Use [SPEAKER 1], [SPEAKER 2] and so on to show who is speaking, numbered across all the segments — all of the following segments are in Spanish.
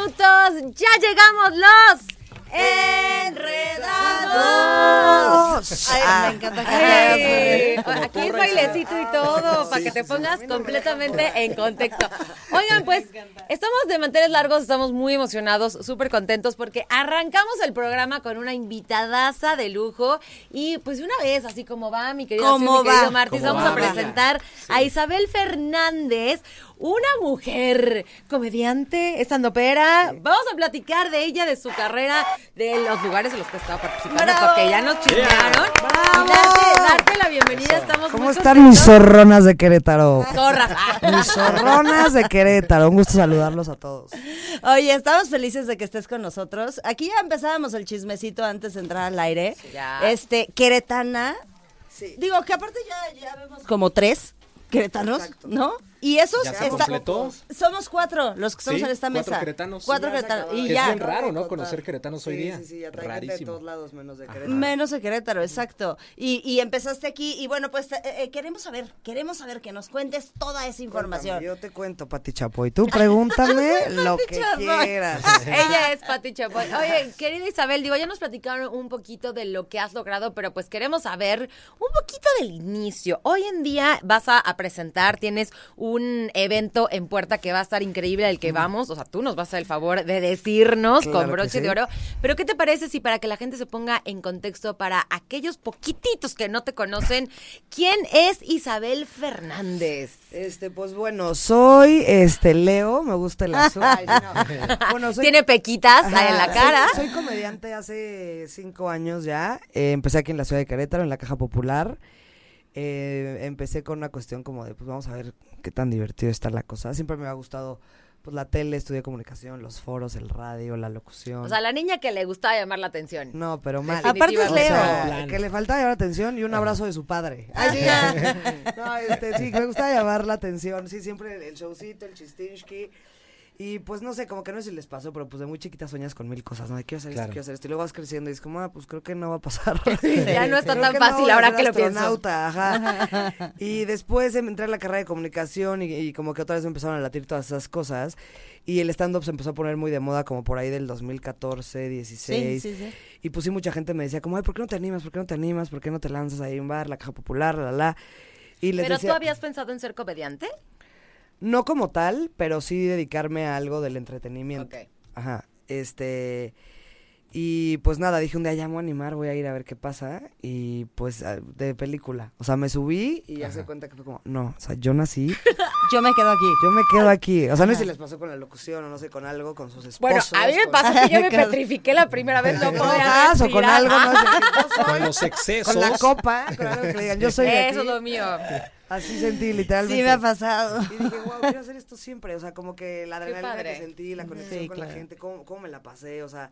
[SPEAKER 1] Minutos. Ya llegamos los enredados.
[SPEAKER 2] Ay, me encanta que
[SPEAKER 1] Ay,
[SPEAKER 2] hagas,
[SPEAKER 1] aquí es bailecito y todo para que te pongas completamente en contexto. Oigan, pues estamos de manteles largos, estamos muy emocionados, súper contentos porque arrancamos el programa con una invitadaza de lujo. Y pues de una vez, así como va mi querido. Martis,
[SPEAKER 3] ¿Cómo
[SPEAKER 1] vamos a presentar a Isabel Fernández, una mujer comediante, estandopera. Vamos a platicar de ella, de su carrera, de los lugares en los que ha estado participando,
[SPEAKER 2] ¡Bravo!
[SPEAKER 1] porque ya nos chismearon.
[SPEAKER 2] ¡Bravo!
[SPEAKER 1] Y darte, darte la bienvenida, estamos
[SPEAKER 4] ¿Cómo
[SPEAKER 1] muy
[SPEAKER 4] están mis zorronas de Querétaro?
[SPEAKER 1] Zorras.
[SPEAKER 4] Mis zorronas de Querétaro. Un gusto saludarlos a todos.
[SPEAKER 2] Oye, estamos felices de que estés con nosotros. Aquí ya empezábamos el chismecito antes de entrar al aire.
[SPEAKER 1] Ya.
[SPEAKER 2] Este, queretana. Digo que aparte ya, ya vemos como tres queretanos, ¿no? Y esos
[SPEAKER 3] ¿Ya se completó?
[SPEAKER 2] somos cuatro los que estamos
[SPEAKER 3] Sí,
[SPEAKER 2] en esta
[SPEAKER 3] cuatro
[SPEAKER 2] mesa.
[SPEAKER 3] queretanos.
[SPEAKER 2] Cuatro
[SPEAKER 3] Ya se
[SPEAKER 2] queretanos. Y ya.
[SPEAKER 3] es bien raro, ¿no? Conocer queretanos hoy día.
[SPEAKER 4] Sí, sí, ya trae gente de
[SPEAKER 3] Rarísimo.
[SPEAKER 4] todos lados menos de Querétaro.
[SPEAKER 2] Menos de Querétaro, exacto. Y, y empezaste aquí y bueno, pues eh, eh, queremos saber, queremos saber que nos cuentes toda esa información.
[SPEAKER 4] Cuéntame, Yo te cuento, Pati Chapoy. Tú pregúntame lo que
[SPEAKER 2] Chapoy.
[SPEAKER 4] quieras.
[SPEAKER 1] Ella es Pati Chapoy. Oye, querida Isabel, digo, ya nos platicaron un poquito de lo que has logrado, pero pues queremos saber un poquito del inicio. Hoy en día vas a, a presentar, tienes un evento en puerta que va a estar increíble al que vamos. O sea, tú nos vas a hacer el favor de decirnos
[SPEAKER 4] Claro
[SPEAKER 1] con broche
[SPEAKER 4] sí.
[SPEAKER 1] de oro. Pero ¿qué te parece si para que la gente se ponga en contexto, para aquellos poquititos que no te conocen, quién es Isabel Fernández?
[SPEAKER 4] Este, pues bueno, soy este Leo, me gusta el azul. Ay, no. Bueno, soy-
[SPEAKER 1] Tiene pequitas en la cara.
[SPEAKER 4] Soy, soy comediante hace cinco años ya. Eh, empecé aquí en la ciudad de Querétaro, en la Caja Popular. Eh, empecé con una cuestión como de, pues vamos a ver qué tan divertido está la cosa. Siempre me ha gustado pues la tele, estudié comunicación, los foros, el radio, la locución.
[SPEAKER 1] O sea, la niña que le gustaba llamar la atención.
[SPEAKER 4] no, pero mal.
[SPEAKER 2] Aparte es
[SPEAKER 4] O
[SPEAKER 2] Leo.
[SPEAKER 4] sea, que le faltaba llamar la atención y un abrazo de su padre. Ay, sí. no, este, sí, me gusta llamar la atención. Sí, siempre el, el showcito, el chistinski. Y pues no sé, como que no sé si les pasó, pero pues de muy chiquita sueñas con mil cosas, ¿no? De quiero hacer esto,
[SPEAKER 3] Claro.
[SPEAKER 4] quiero hacer esto. Y luego vas creciendo y es como, ah, pues creo que no va a pasar.
[SPEAKER 1] Ya no está tan fácil ahora que lo pienso.
[SPEAKER 4] astronauta, ajá. Y después em- entré a la carrera de comunicación y, y como que otra vez me empezaron a latir todas esas cosas. Y el stand-up se empezó a poner muy de moda como por ahí del 2014, 16.
[SPEAKER 2] Sí, sí, sí.
[SPEAKER 4] Y pues sí, mucha gente me decía como, ay, ¿por qué no te animas? ¿Por qué no te animas? ¿Por qué no te lanzas ahí a un bar, la caja popular, la, la, la? Y les
[SPEAKER 1] ¿Pero
[SPEAKER 4] decía,
[SPEAKER 1] tú habías pensado en ser comediante?
[SPEAKER 4] No como tal, pero sí dedicarme a algo del entretenimiento.
[SPEAKER 1] Ok.
[SPEAKER 4] Ajá, este... Y pues nada, dije un día ya me voy a animar, voy a ir a ver qué pasa. Y pues ah, de película. O sea, me subí y ya se cuenta que fue como, no, o sea, yo nací,
[SPEAKER 2] Yo me quedo aquí.
[SPEAKER 4] yo me quedo aquí. O sea, no sé si les pasó con la locución o no sé, con algo, con sus esposos.
[SPEAKER 1] Bueno, a mí me
[SPEAKER 4] con-
[SPEAKER 1] pasó que yo me petrifiqué la primera vez, no
[SPEAKER 4] con
[SPEAKER 1] podía
[SPEAKER 4] o con algo, no sé,
[SPEAKER 3] Con los excesos.
[SPEAKER 4] con la copa, con algo que le digan, yo soy de
[SPEAKER 1] Eso es lo mío.
[SPEAKER 4] Así sentí literalmente.
[SPEAKER 2] Sí me ha pasado.
[SPEAKER 4] Y dije, wow, quiero hacer esto siempre. O sea, como que la adrenalina que sentí, la conexión
[SPEAKER 2] Sí,
[SPEAKER 4] con la gente, cómo, cómo me la pasé, o sea,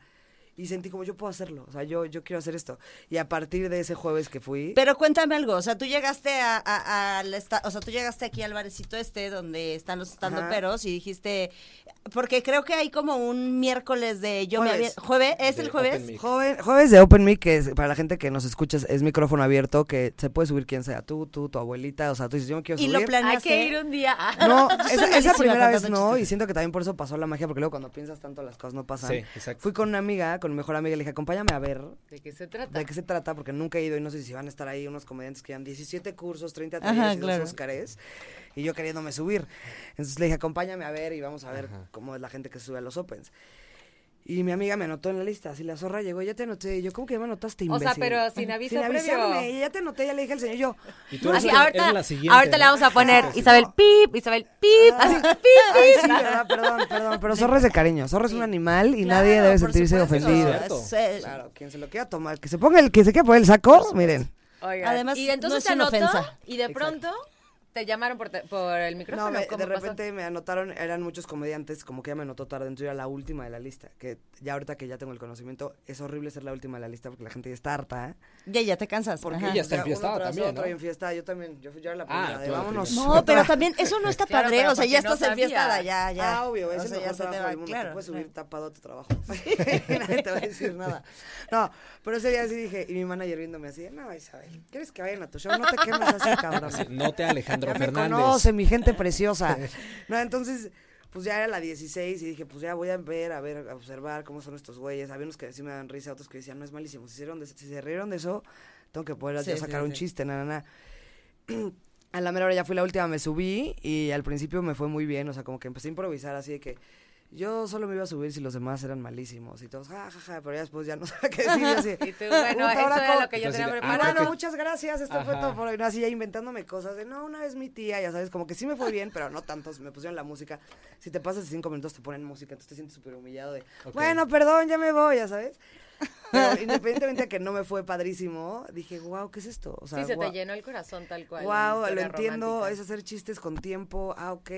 [SPEAKER 4] y sentí como yo puedo hacerlo. O sea, yo, yo quiero hacer esto. Y a partir de ese jueves que fui.
[SPEAKER 2] Pero cuéntame algo, o sea, tú llegaste a, a- al esta- o sea, tú llegaste aquí al barecito este donde están los estando peros y dijiste, porque creo que hay como un miércoles de yo me
[SPEAKER 4] Jueves.
[SPEAKER 2] había, jueves, ¿es
[SPEAKER 3] De
[SPEAKER 2] el jueves?
[SPEAKER 4] Joven, jueves de Open Mic, que es, para la gente que nos escucha, es- micrófono abierto, que se puede subir quien sea, tú, tú, tu abuelita, o sea, tú dices, yo me quiero
[SPEAKER 2] Y
[SPEAKER 4] subir.
[SPEAKER 2] lo
[SPEAKER 1] Hay
[SPEAKER 2] planeaste.
[SPEAKER 1] que ir un día.
[SPEAKER 4] No, esa, esa primera vez no,
[SPEAKER 2] chistes.
[SPEAKER 4] y siento que también por eso pasó la magia, porque luego cuando piensas tanto las cosas no pasan.
[SPEAKER 3] Sí, exacto.
[SPEAKER 4] Fui con una amiga, con mi mejor amiga, le dije, acompáñame a ver
[SPEAKER 1] ¿De qué se trata?
[SPEAKER 4] de qué se trata, porque nunca he ido y no sé si van a estar ahí unos comediantes que llevan 17 cursos, 30
[SPEAKER 2] Ajá,
[SPEAKER 4] talleres y
[SPEAKER 2] claro.
[SPEAKER 4] dos Óscares, y yo queriéndome subir. Entonces le dije, acompáñame a ver y vamos a ver
[SPEAKER 3] Ajá.
[SPEAKER 4] cómo es la gente que sube a los Opens. Y mi amiga me anotó en la lista, así la zorra llegó, ya te anoté, y yo, ¿cómo que ya me anotaste,
[SPEAKER 1] O
[SPEAKER 4] imbécil?
[SPEAKER 1] sea, pero sin aviso
[SPEAKER 4] Sin
[SPEAKER 1] previo.
[SPEAKER 4] avisarme, y ya te anoté, ya le dije al señor, yo,
[SPEAKER 3] Y tú eres,
[SPEAKER 1] Así, ahorita,
[SPEAKER 3] la siguiente.
[SPEAKER 1] ahorita le
[SPEAKER 3] ¿no?
[SPEAKER 1] vamos a poner. Isabel Pip, Isabel Pip, así Pip,
[SPEAKER 4] Ay,
[SPEAKER 1] Pip.
[SPEAKER 4] sí, ¿verdad? Perdón, perdón, pero zorra es de cariño, zorra es un animal y
[SPEAKER 2] Claro,
[SPEAKER 4] nadie debe sentirse
[SPEAKER 2] supuesto.
[SPEAKER 4] ofendido. Claro, quien se lo quiera tomar, que se ponga el, que se quiera poner el saco, miren.
[SPEAKER 1] Oigan,
[SPEAKER 2] Además,
[SPEAKER 1] y entonces
[SPEAKER 2] no es
[SPEAKER 1] se anotó
[SPEAKER 2] ofensa.
[SPEAKER 1] y de pronto ¿Te llamaron por, te- por el micrófono?
[SPEAKER 4] No, me-
[SPEAKER 1] ¿Cómo
[SPEAKER 4] de
[SPEAKER 1] pasó?
[SPEAKER 4] repente me anotaron, eran muchos comediantes, como que ya me anotó tarde, entonces yo era la última de la lista. Que ya ahorita que ya tengo el conocimiento, es horrible ser la última de la lista porque la gente ya está harta. ¿eh?
[SPEAKER 2] Ya, ya te cansas.
[SPEAKER 3] Porque
[SPEAKER 2] ajá.
[SPEAKER 3] ella está
[SPEAKER 4] O sea,
[SPEAKER 3] enfiestada también,
[SPEAKER 4] otro
[SPEAKER 3] ¿no?
[SPEAKER 4] y en fiesta, yo también, yo, fui- yo era la
[SPEAKER 3] Ah,
[SPEAKER 4] primera, de vámonos.
[SPEAKER 2] No, pero también eso no está
[SPEAKER 1] Claro,
[SPEAKER 2] padre, o sea, ya
[SPEAKER 1] no
[SPEAKER 2] estás enfiestada,
[SPEAKER 1] sabía.
[SPEAKER 2] ya, ya.
[SPEAKER 4] Ah, obvio,
[SPEAKER 2] O
[SPEAKER 4] es el
[SPEAKER 2] sea, ya se te
[SPEAKER 4] trabajo
[SPEAKER 2] va,
[SPEAKER 4] mundo.
[SPEAKER 2] claro.
[SPEAKER 4] te puedes subir
[SPEAKER 2] claro.
[SPEAKER 4] tapado a tu trabajo. Nadie te va a decir nada. No, pero ese día sí dije, y mi manager viéndome así, no, Isabel, ¿quieres que vayan a tu show? No te quemes así, cabrón.
[SPEAKER 3] No te Alejandro
[SPEAKER 4] ya me conoce, mi gente preciosa. No, entonces, pues ya era la 16 y dije, pues ya voy a ver, a ver, a observar cómo son estos güeyes. Había unos que sí me dan risa, otros que decían, no es malísimo. Si se, rieron de, si se rieron de eso, tengo que poder
[SPEAKER 2] Sí,
[SPEAKER 4] ya
[SPEAKER 2] sí,
[SPEAKER 4] sacar un
[SPEAKER 2] sí.
[SPEAKER 4] chiste, nada, nada. A la mera hora ya fui la última, me subí y al principio me fue muy bien, o sea, como que empecé a improvisar así de que yo solo me iba a subir si los demás eran malísimos y todos, ja, ja, ja, pero ya después ya no sabía qué decir. y así,
[SPEAKER 1] Y tú, bueno,
[SPEAKER 4] "Puta,
[SPEAKER 1] eso era
[SPEAKER 4] cómo-".
[SPEAKER 1] lo que yo
[SPEAKER 3] Entonces,
[SPEAKER 1] tenía
[SPEAKER 3] ah,
[SPEAKER 1] preparado.
[SPEAKER 4] Bueno, muchas gracias, esto fue todo por hoy. No, así ya inventándome cosas de, no, una vez mi tía, ya sabes, como que sí me fue bien, pero no tantos, me pusieron la música. Si te pasas de cinco minutos te ponen música, entonces te sientes súper humillado de, bueno, perdón, ya me voy, ya sabes. Pero independientemente de que no me fue padrísimo, dije, wow, ¿qué es esto? O sea,
[SPEAKER 1] sí, se te llenó el corazón tal cual.
[SPEAKER 4] Wow, lo entiendo,
[SPEAKER 1] romántica.
[SPEAKER 4] es hacer chistes con tiempo, ah, ok.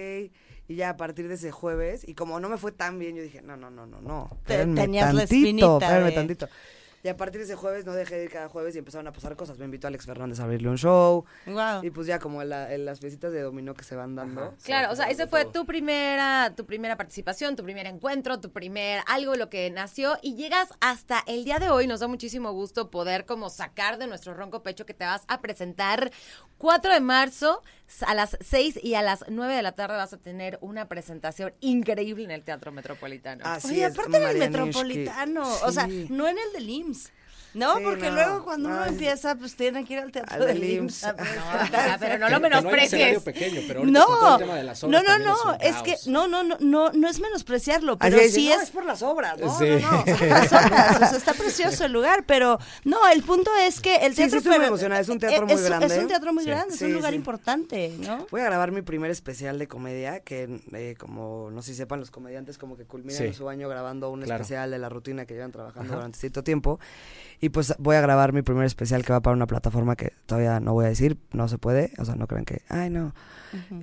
[SPEAKER 4] Y ya a partir de ese jueves, y como no me fue tan bien, yo dije, no, no, no, no, no.
[SPEAKER 2] Tenías la
[SPEAKER 4] tantito,
[SPEAKER 2] espinita de-
[SPEAKER 4] tantito. Y a partir de ese jueves no dejé de ir cada jueves y empezaron a pasar cosas. Me invitó Alex Fernández a abrirle un show.
[SPEAKER 2] Wow.
[SPEAKER 4] Y pues ya como la- en las piecitas de dominó que se van dando.
[SPEAKER 3] Ajá.
[SPEAKER 1] Claro, o sea, ese fue
[SPEAKER 4] todo.
[SPEAKER 1] tu primera, tu primera participación, tu primer encuentro, tu primer algo lo que nació y llegas hasta el día de hoy. Nos da muchísimo gusto poder como sacar de nuestro ronco pecho que te vas a presentar 4 de marzo a las 6 y a las 9 de la tarde vas a tener una presentación increíble en el Teatro Metropolitano.
[SPEAKER 4] Así
[SPEAKER 2] Oye,
[SPEAKER 4] es,
[SPEAKER 2] aparte en el
[SPEAKER 4] Marianishki.
[SPEAKER 2] metropolitano, o sea,
[SPEAKER 4] Sí.
[SPEAKER 2] no en el del IMSS. No,
[SPEAKER 4] Sí,
[SPEAKER 2] porque
[SPEAKER 4] no.
[SPEAKER 2] luego cuando uno
[SPEAKER 4] Ay,
[SPEAKER 2] empieza, pues tiene que ir al teatro
[SPEAKER 4] Al
[SPEAKER 2] del IMSS.
[SPEAKER 4] IMSS.
[SPEAKER 1] No, pero no lo
[SPEAKER 3] Que- que no hay
[SPEAKER 1] menosprecies.
[SPEAKER 3] escenario pequeño, pero ahorita con todo
[SPEAKER 2] No,
[SPEAKER 3] el tema de las
[SPEAKER 2] no,
[SPEAKER 3] obras
[SPEAKER 2] no, no, es que no, no, no, no, no es menospreciarlo,
[SPEAKER 4] Así
[SPEAKER 2] pero
[SPEAKER 4] es,
[SPEAKER 2] sí
[SPEAKER 4] no,
[SPEAKER 2] es
[SPEAKER 4] es por las obras, ¿no?
[SPEAKER 3] Sí.
[SPEAKER 4] No, no.
[SPEAKER 2] las obras, o sea, está precioso el lugar, pero no, el punto es que el
[SPEAKER 4] Sí, sí,
[SPEAKER 2] teatro
[SPEAKER 4] estoy muy
[SPEAKER 2] pero-
[SPEAKER 4] emocionada, es un teatro muy
[SPEAKER 2] es,
[SPEAKER 4] grande.
[SPEAKER 2] Es un teatro muy
[SPEAKER 3] Sí.
[SPEAKER 2] grande, es
[SPEAKER 4] Sí,
[SPEAKER 2] un lugar
[SPEAKER 4] sí.
[SPEAKER 2] importante, ¿no?
[SPEAKER 4] Voy a grabar mi primer especial de comedia, que eh, como no sé si sepan los comediantes, como que culminan
[SPEAKER 3] Sí.
[SPEAKER 4] su año grabando un
[SPEAKER 3] Claro.
[SPEAKER 4] especial de la rutina que llevan trabajando
[SPEAKER 3] Ajá.
[SPEAKER 4] durante cierto tiempo. Y pues voy a grabar mi primer especial que va para una plataforma que todavía no voy a decir, no se puede, o sea, no crean que, ay no,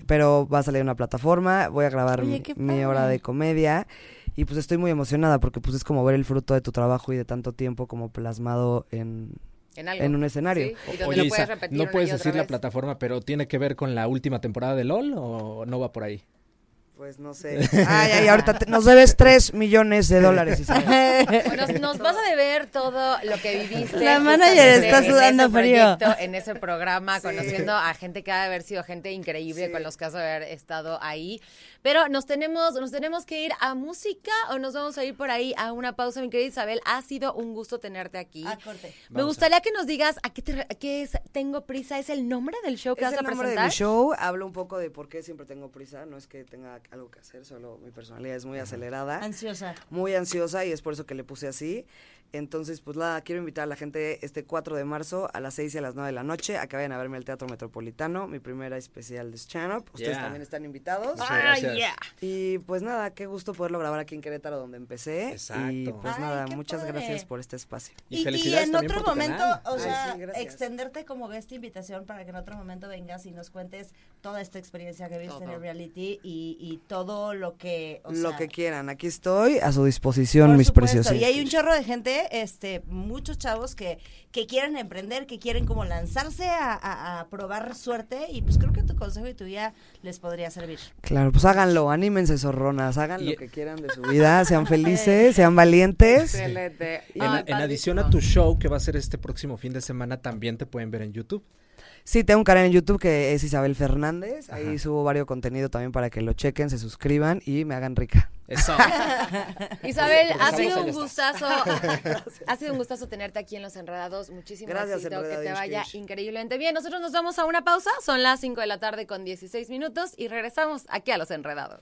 [SPEAKER 4] pero va a salir una plataforma, voy a grabar
[SPEAKER 2] Oye,
[SPEAKER 4] mi, hora de comedia y pues estoy muy emocionada porque pues es como ver el fruto de tu trabajo y de tanto tiempo como plasmado en,
[SPEAKER 1] En, algo.
[SPEAKER 4] en un escenario.
[SPEAKER 1] Sí, y donde
[SPEAKER 3] Oye,
[SPEAKER 1] lo
[SPEAKER 3] Isa,
[SPEAKER 1] puedes repetir
[SPEAKER 3] no puedes decir la plataforma, pero ¿tiene que ver con la última temporada de LOL o no va por ahí?
[SPEAKER 4] Pues no sé. Ay, ay, ahorita te- nos debes tres millones de dólares, Isabel.
[SPEAKER 1] Bueno, nos, nos vas a deber todo lo que viviste.
[SPEAKER 2] La manager está
[SPEAKER 1] en
[SPEAKER 2] sudando
[SPEAKER 1] ese
[SPEAKER 2] frío.
[SPEAKER 1] proyecto, En ese programa,
[SPEAKER 4] Sí.
[SPEAKER 1] conociendo a gente que ha de haber sido gente increíble
[SPEAKER 4] Sí.
[SPEAKER 1] con los que has de haber estado ahí. Pero nos tenemos, nos tenemos que ir a música o nos vamos a ir por ahí a una pausa, mi querida Isabel. Ha sido un gusto tenerte aquí.
[SPEAKER 2] Corte.
[SPEAKER 1] Me
[SPEAKER 3] Vamos
[SPEAKER 1] gustaría que nos digas a qué, te re- a qué es Tengo Prisa. ¿Es el nombre del show que
[SPEAKER 4] Es
[SPEAKER 1] vas
[SPEAKER 4] el
[SPEAKER 1] a
[SPEAKER 4] nombre de
[SPEAKER 1] presentar?
[SPEAKER 4] mi show. Hablo un poco de por qué siempre tengo prisa. No es que tenga algo que hacer, solo mi personalidad es muy acelerada,
[SPEAKER 2] Ansiosa.
[SPEAKER 4] muy ansiosa y es por eso que le puse así. Entonces, pues nada, quiero invitar a la gente este 4 de marzo a las 6 y a las 9 de la noche a que vayan a verme al Teatro Metropolitano, mi primera especial de stand-up. Ustedes
[SPEAKER 3] Yeah.
[SPEAKER 4] también están invitados.
[SPEAKER 3] Muchas
[SPEAKER 1] ¡Ay,
[SPEAKER 3] gracias.
[SPEAKER 1] yeah!
[SPEAKER 4] Y pues nada, qué gusto poderlo grabar aquí en Querétaro donde empecé.
[SPEAKER 3] Exacto.
[SPEAKER 4] Y pues
[SPEAKER 2] Ay,
[SPEAKER 4] nada, muchas
[SPEAKER 2] padre.
[SPEAKER 4] gracias por este espacio.
[SPEAKER 3] Y
[SPEAKER 2] Y,
[SPEAKER 3] felicidades
[SPEAKER 2] en
[SPEAKER 3] también
[SPEAKER 2] otro
[SPEAKER 3] por tu
[SPEAKER 2] momento,
[SPEAKER 3] canal.
[SPEAKER 2] o
[SPEAKER 4] Ay,
[SPEAKER 2] sea,
[SPEAKER 4] sí,
[SPEAKER 2] extenderte como esta invitación para que en otro momento vengas y nos cuentes toda esta experiencia que viste en el reality y, y todo lo que, o
[SPEAKER 4] Lo
[SPEAKER 2] sea,
[SPEAKER 4] que quieran, aquí estoy a su disposición,
[SPEAKER 2] por
[SPEAKER 4] mis
[SPEAKER 2] supuesto.
[SPEAKER 4] preciosos.
[SPEAKER 2] Y hay un chorro de gente, este, muchos chavos que, que quieren emprender, que quieren como lanzarse a, a- a probar suerte y pues creo que tu consejo y tu guía les podría servir.
[SPEAKER 4] Claro, pues háganlo, anímense, zorronas, hagan
[SPEAKER 3] Y-
[SPEAKER 4] lo que quieran de su vida, sean felices, sean valientes.
[SPEAKER 1] Excelente.
[SPEAKER 3] En, en adición a tu show que va a ser este próximo fin de semana, también te pueden ver en YouTube.
[SPEAKER 4] Sí, tengo un canal en YouTube que es Isabel Fernández, ahí
[SPEAKER 3] Ajá.
[SPEAKER 4] subo varios contenido también para que lo chequen, se suscriban y me hagan rica.
[SPEAKER 3] Eso.
[SPEAKER 1] Isabel, ha sido un gustazo. ha sido un gustazo tenerte aquí en Los Enredados. Muchísimas
[SPEAKER 4] Gracias,
[SPEAKER 1] éxito, que te vaya
[SPEAKER 4] Kish.
[SPEAKER 1] increíblemente bien. Nosotros nos vamos a una pausa. Son las 5 de la tarde con 16 minutos y regresamos aquí a Los Enredados.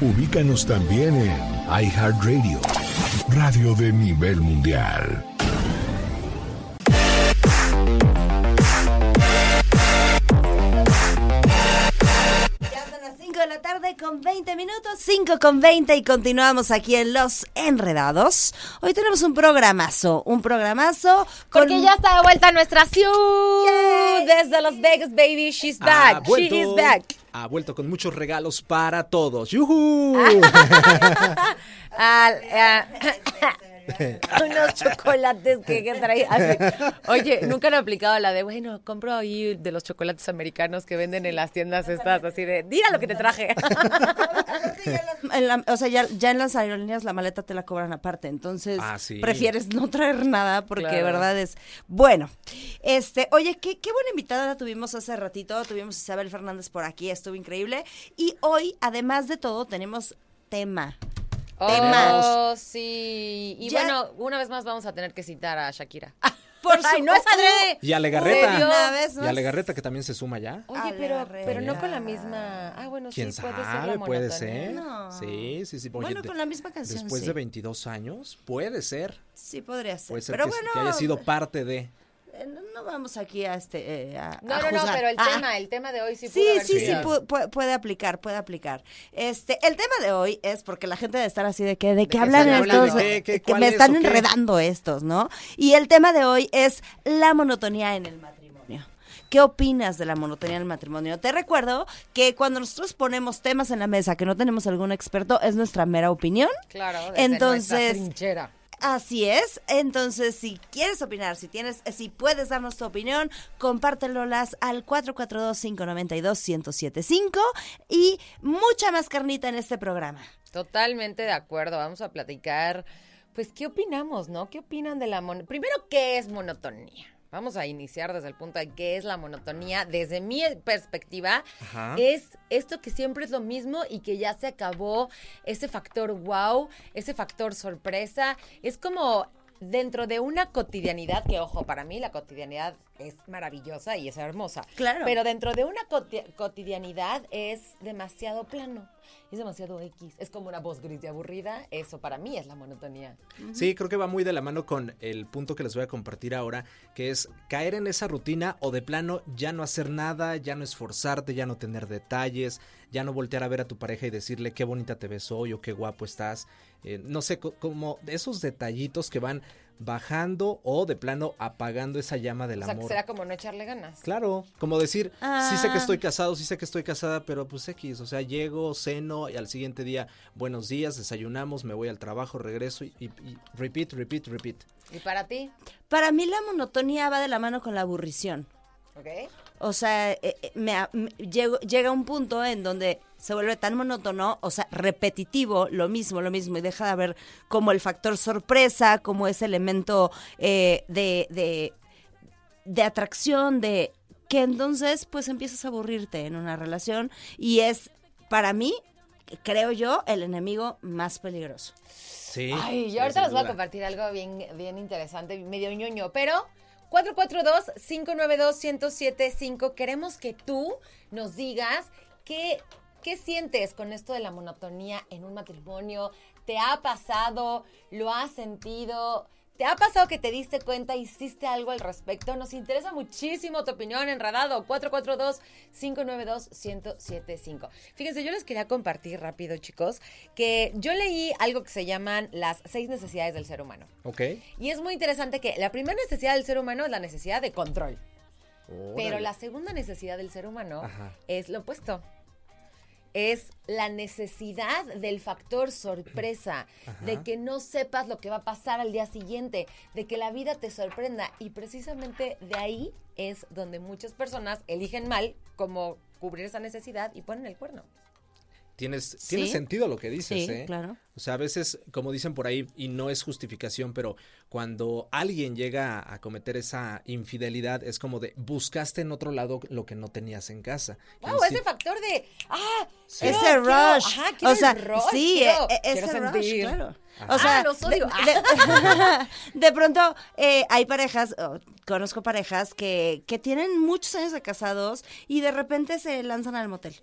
[SPEAKER 5] Ubícanos también en iHeartRadio, radio de nivel mundial.
[SPEAKER 2] Ya son las 5 de la tarde con 20 minutos, 5 con 20 y continuamos aquí en Los Enredados. Hoy tenemos un programazo, un programazo con...
[SPEAKER 1] Porque ya está de vuelta nuestra ciudad.
[SPEAKER 2] Yay.
[SPEAKER 1] Desde Las Vegas, baby. She's back. She is back.
[SPEAKER 3] Ha vuelto con muchos regalos para todos.
[SPEAKER 1] Ah, unos chocolates que, que trae. así. Oye, nunca lo he aplicado la de, bueno, compro ahí de los chocolates americanos que venden en las tiendas estas, así de, mira lo que te traje.
[SPEAKER 2] En la- o sea, ya, ya en las aerolíneas la maleta te la cobran aparte, entonces
[SPEAKER 3] Ah, sí.
[SPEAKER 2] prefieres no traer nada porque
[SPEAKER 1] Claro.
[SPEAKER 2] verdad es bueno. Este, oye, qué, qué buena invitada la tuvimos hace ratito, tuvimos a Isabel Fernández por aquí, estuvo increíble y hoy, además de todo, tenemos tema.
[SPEAKER 1] Oh, sí. Y
[SPEAKER 2] Ya-
[SPEAKER 1] bueno, una vez más vamos a tener que citar a Shakira.
[SPEAKER 2] Por
[SPEAKER 1] Ay,
[SPEAKER 2] su-
[SPEAKER 1] no es adrede.
[SPEAKER 3] Y a
[SPEAKER 1] ¿En
[SPEAKER 3] Legarreta.
[SPEAKER 1] serio?
[SPEAKER 2] Una vez
[SPEAKER 3] Y a. Legarreta que también se suma ya.
[SPEAKER 1] Oye, pero, pero no con la misma. Ah, bueno,
[SPEAKER 3] ¿Quién
[SPEAKER 1] sí, puede ser la
[SPEAKER 3] sabe? Puede ser.
[SPEAKER 2] No.
[SPEAKER 3] Sí, sí, sí. Oye,
[SPEAKER 2] Bueno, con la misma canción,
[SPEAKER 3] Después
[SPEAKER 2] sí.
[SPEAKER 3] de 22 años, puede ser.
[SPEAKER 2] Sí, podría ser.
[SPEAKER 3] Puede ser
[SPEAKER 2] pero
[SPEAKER 3] que,
[SPEAKER 2] bueno,
[SPEAKER 3] que haya sido parte de.
[SPEAKER 2] Eh, no, vamos aquí a este eh, a,
[SPEAKER 1] No,
[SPEAKER 2] a
[SPEAKER 1] no, no, pero el
[SPEAKER 2] Ah,
[SPEAKER 1] tema, el tema de hoy sí pudo
[SPEAKER 2] Sí,
[SPEAKER 1] haber
[SPEAKER 2] sí, sí, pu- pu- puede aplicar, puede aplicar. Este, el tema de hoy es porque la gente debe estar así de que, ¿de qué
[SPEAKER 1] qué
[SPEAKER 2] hablan estos?
[SPEAKER 1] hablando?
[SPEAKER 3] ¿Qué, qué,
[SPEAKER 2] que me
[SPEAKER 3] es
[SPEAKER 2] están enredando estos, ¿no? Y el tema de hoy es la monotonía en el matrimonio. ¿Qué opinas de la monotonía en el matrimonio? Te recuerdo que cuando nosotros ponemos temas en la mesa que no tenemos algún experto, es nuestra mera opinión.
[SPEAKER 1] Claro, desde
[SPEAKER 2] Entonces,
[SPEAKER 1] nuestra trinchera.
[SPEAKER 2] Así es. Entonces, si quieres opinar, si tienes, si puedes darnos tu opinión, compártelolas al 442-592-1075 y mucha más carnita en este programa.
[SPEAKER 1] Totalmente de acuerdo. Vamos a platicar. Pues, ¿qué opinamos, no? ¿Qué opinan de la monotonía? Primero, ¿qué es monotonía? Vamos a iniciar desde el punto de qué es la monotonía. Desde mi perspectiva,
[SPEAKER 3] Ajá.
[SPEAKER 1] es esto que siempre es lo mismo y que ya se acabó. Ese factor wow, ese factor sorpresa. Es como dentro de una cotidianidad, que ojo, para mí la cotidianidad es maravillosa y es hermosa.
[SPEAKER 2] Claro.
[SPEAKER 1] Pero dentro de una coti- cotidianidad es demasiado plano. Es demasiado X. Es como una voz gris y aburrida. Eso para mí es la monotonía.
[SPEAKER 3] Sí, creo que va muy de la mano con el punto que les voy a compartir ahora, que es caer en esa rutina o de plano ya no hacer nada, ya no esforzarte, ya no tener detalles, ya no voltear a ver a tu pareja y decirle qué bonita te ves hoy o qué guapo estás. Eh, no sé, co- como esos detallitos que van bajando o de plano apagando esa llama del
[SPEAKER 1] o sea, que
[SPEAKER 3] amor.
[SPEAKER 1] será como no echarle ganas.
[SPEAKER 3] Claro, como decir, sí sé que
[SPEAKER 2] Ah.
[SPEAKER 3] estoy casado, sí sé que estoy casada, pero pues X, o sea, llego, ceno y al siguiente día, buenos días, desayunamos, me voy al trabajo, regreso y, y- y repeat, repeat, repeat.
[SPEAKER 1] ¿Y para ti?
[SPEAKER 2] Para mí la monotonía va de la mano con la aburrición.
[SPEAKER 1] ¿Ok?
[SPEAKER 2] O sea, eh, eh, me a- me- llego- llega un punto en donde se vuelve tan monótono, o sea, repetitivo, lo mismo, lo mismo, y deja de haber como el factor sorpresa, como ese elemento eh, de, de, de atracción, de que entonces pues empiezas a aburrirte en una relación y es, para mí, creo yo, el enemigo más peligroso.
[SPEAKER 3] Sí.
[SPEAKER 1] Ay, yo ahorita les voy a compartir algo bien, bien interesante, medio ñoño, pero 442-592-1075, queremos que tú nos digas qué, qué sientes con esto de la monotonía en un matrimonio. ¿Te ha pasado? ¿Lo has sentido? ¿Te ha pasado que te diste cuenta, hiciste algo al respecto? Nos interesa muchísimo tu opinión, enredado. 442-592-1075. Fíjense, yo les quería compartir rápido, chicos, que yo leí algo que se llaman las seis necesidades del ser humano.
[SPEAKER 3] Ok.
[SPEAKER 1] Y es muy interesante que la primera necesidad del ser humano es la necesidad de control. Pero la segunda necesidad del ser humano
[SPEAKER 3] Ajá.
[SPEAKER 1] es lo opuesto. Es la necesidad del factor sorpresa, de que no sepas lo que va a pasar al día siguiente, de que la vida te sorprenda. Y precisamente de ahí es donde muchas personas eligen mal cómo cubrir esa necesidad y ponen el cuerno.
[SPEAKER 3] Tienes, tiene
[SPEAKER 2] Sí.
[SPEAKER 3] sentido lo que dices,
[SPEAKER 2] Sí,
[SPEAKER 3] ¿eh?
[SPEAKER 2] claro.
[SPEAKER 3] O sea, a veces, como dicen por ahí, y no es justificación, pero cuando alguien llega a cometer esa infidelidad, es como de buscaste en otro lado lo que no tenías en casa.
[SPEAKER 1] Wow,
[SPEAKER 3] sí-
[SPEAKER 1] ese factor de. ¡Ah!
[SPEAKER 3] Sí.
[SPEAKER 1] quiero-
[SPEAKER 2] ese
[SPEAKER 1] quiero-
[SPEAKER 2] rush.
[SPEAKER 1] ajá,
[SPEAKER 2] o sea,
[SPEAKER 1] el rush,
[SPEAKER 2] sí,
[SPEAKER 1] quiero-
[SPEAKER 2] e- e-
[SPEAKER 1] quiero
[SPEAKER 2] ese rush, claro.
[SPEAKER 1] Ah,
[SPEAKER 2] O sea,
[SPEAKER 1] los odio.
[SPEAKER 2] De, de- de pronto eh, hay parejas, oh, conozco parejas que, que tienen muchos años de casados y de repente se lanzan al motel.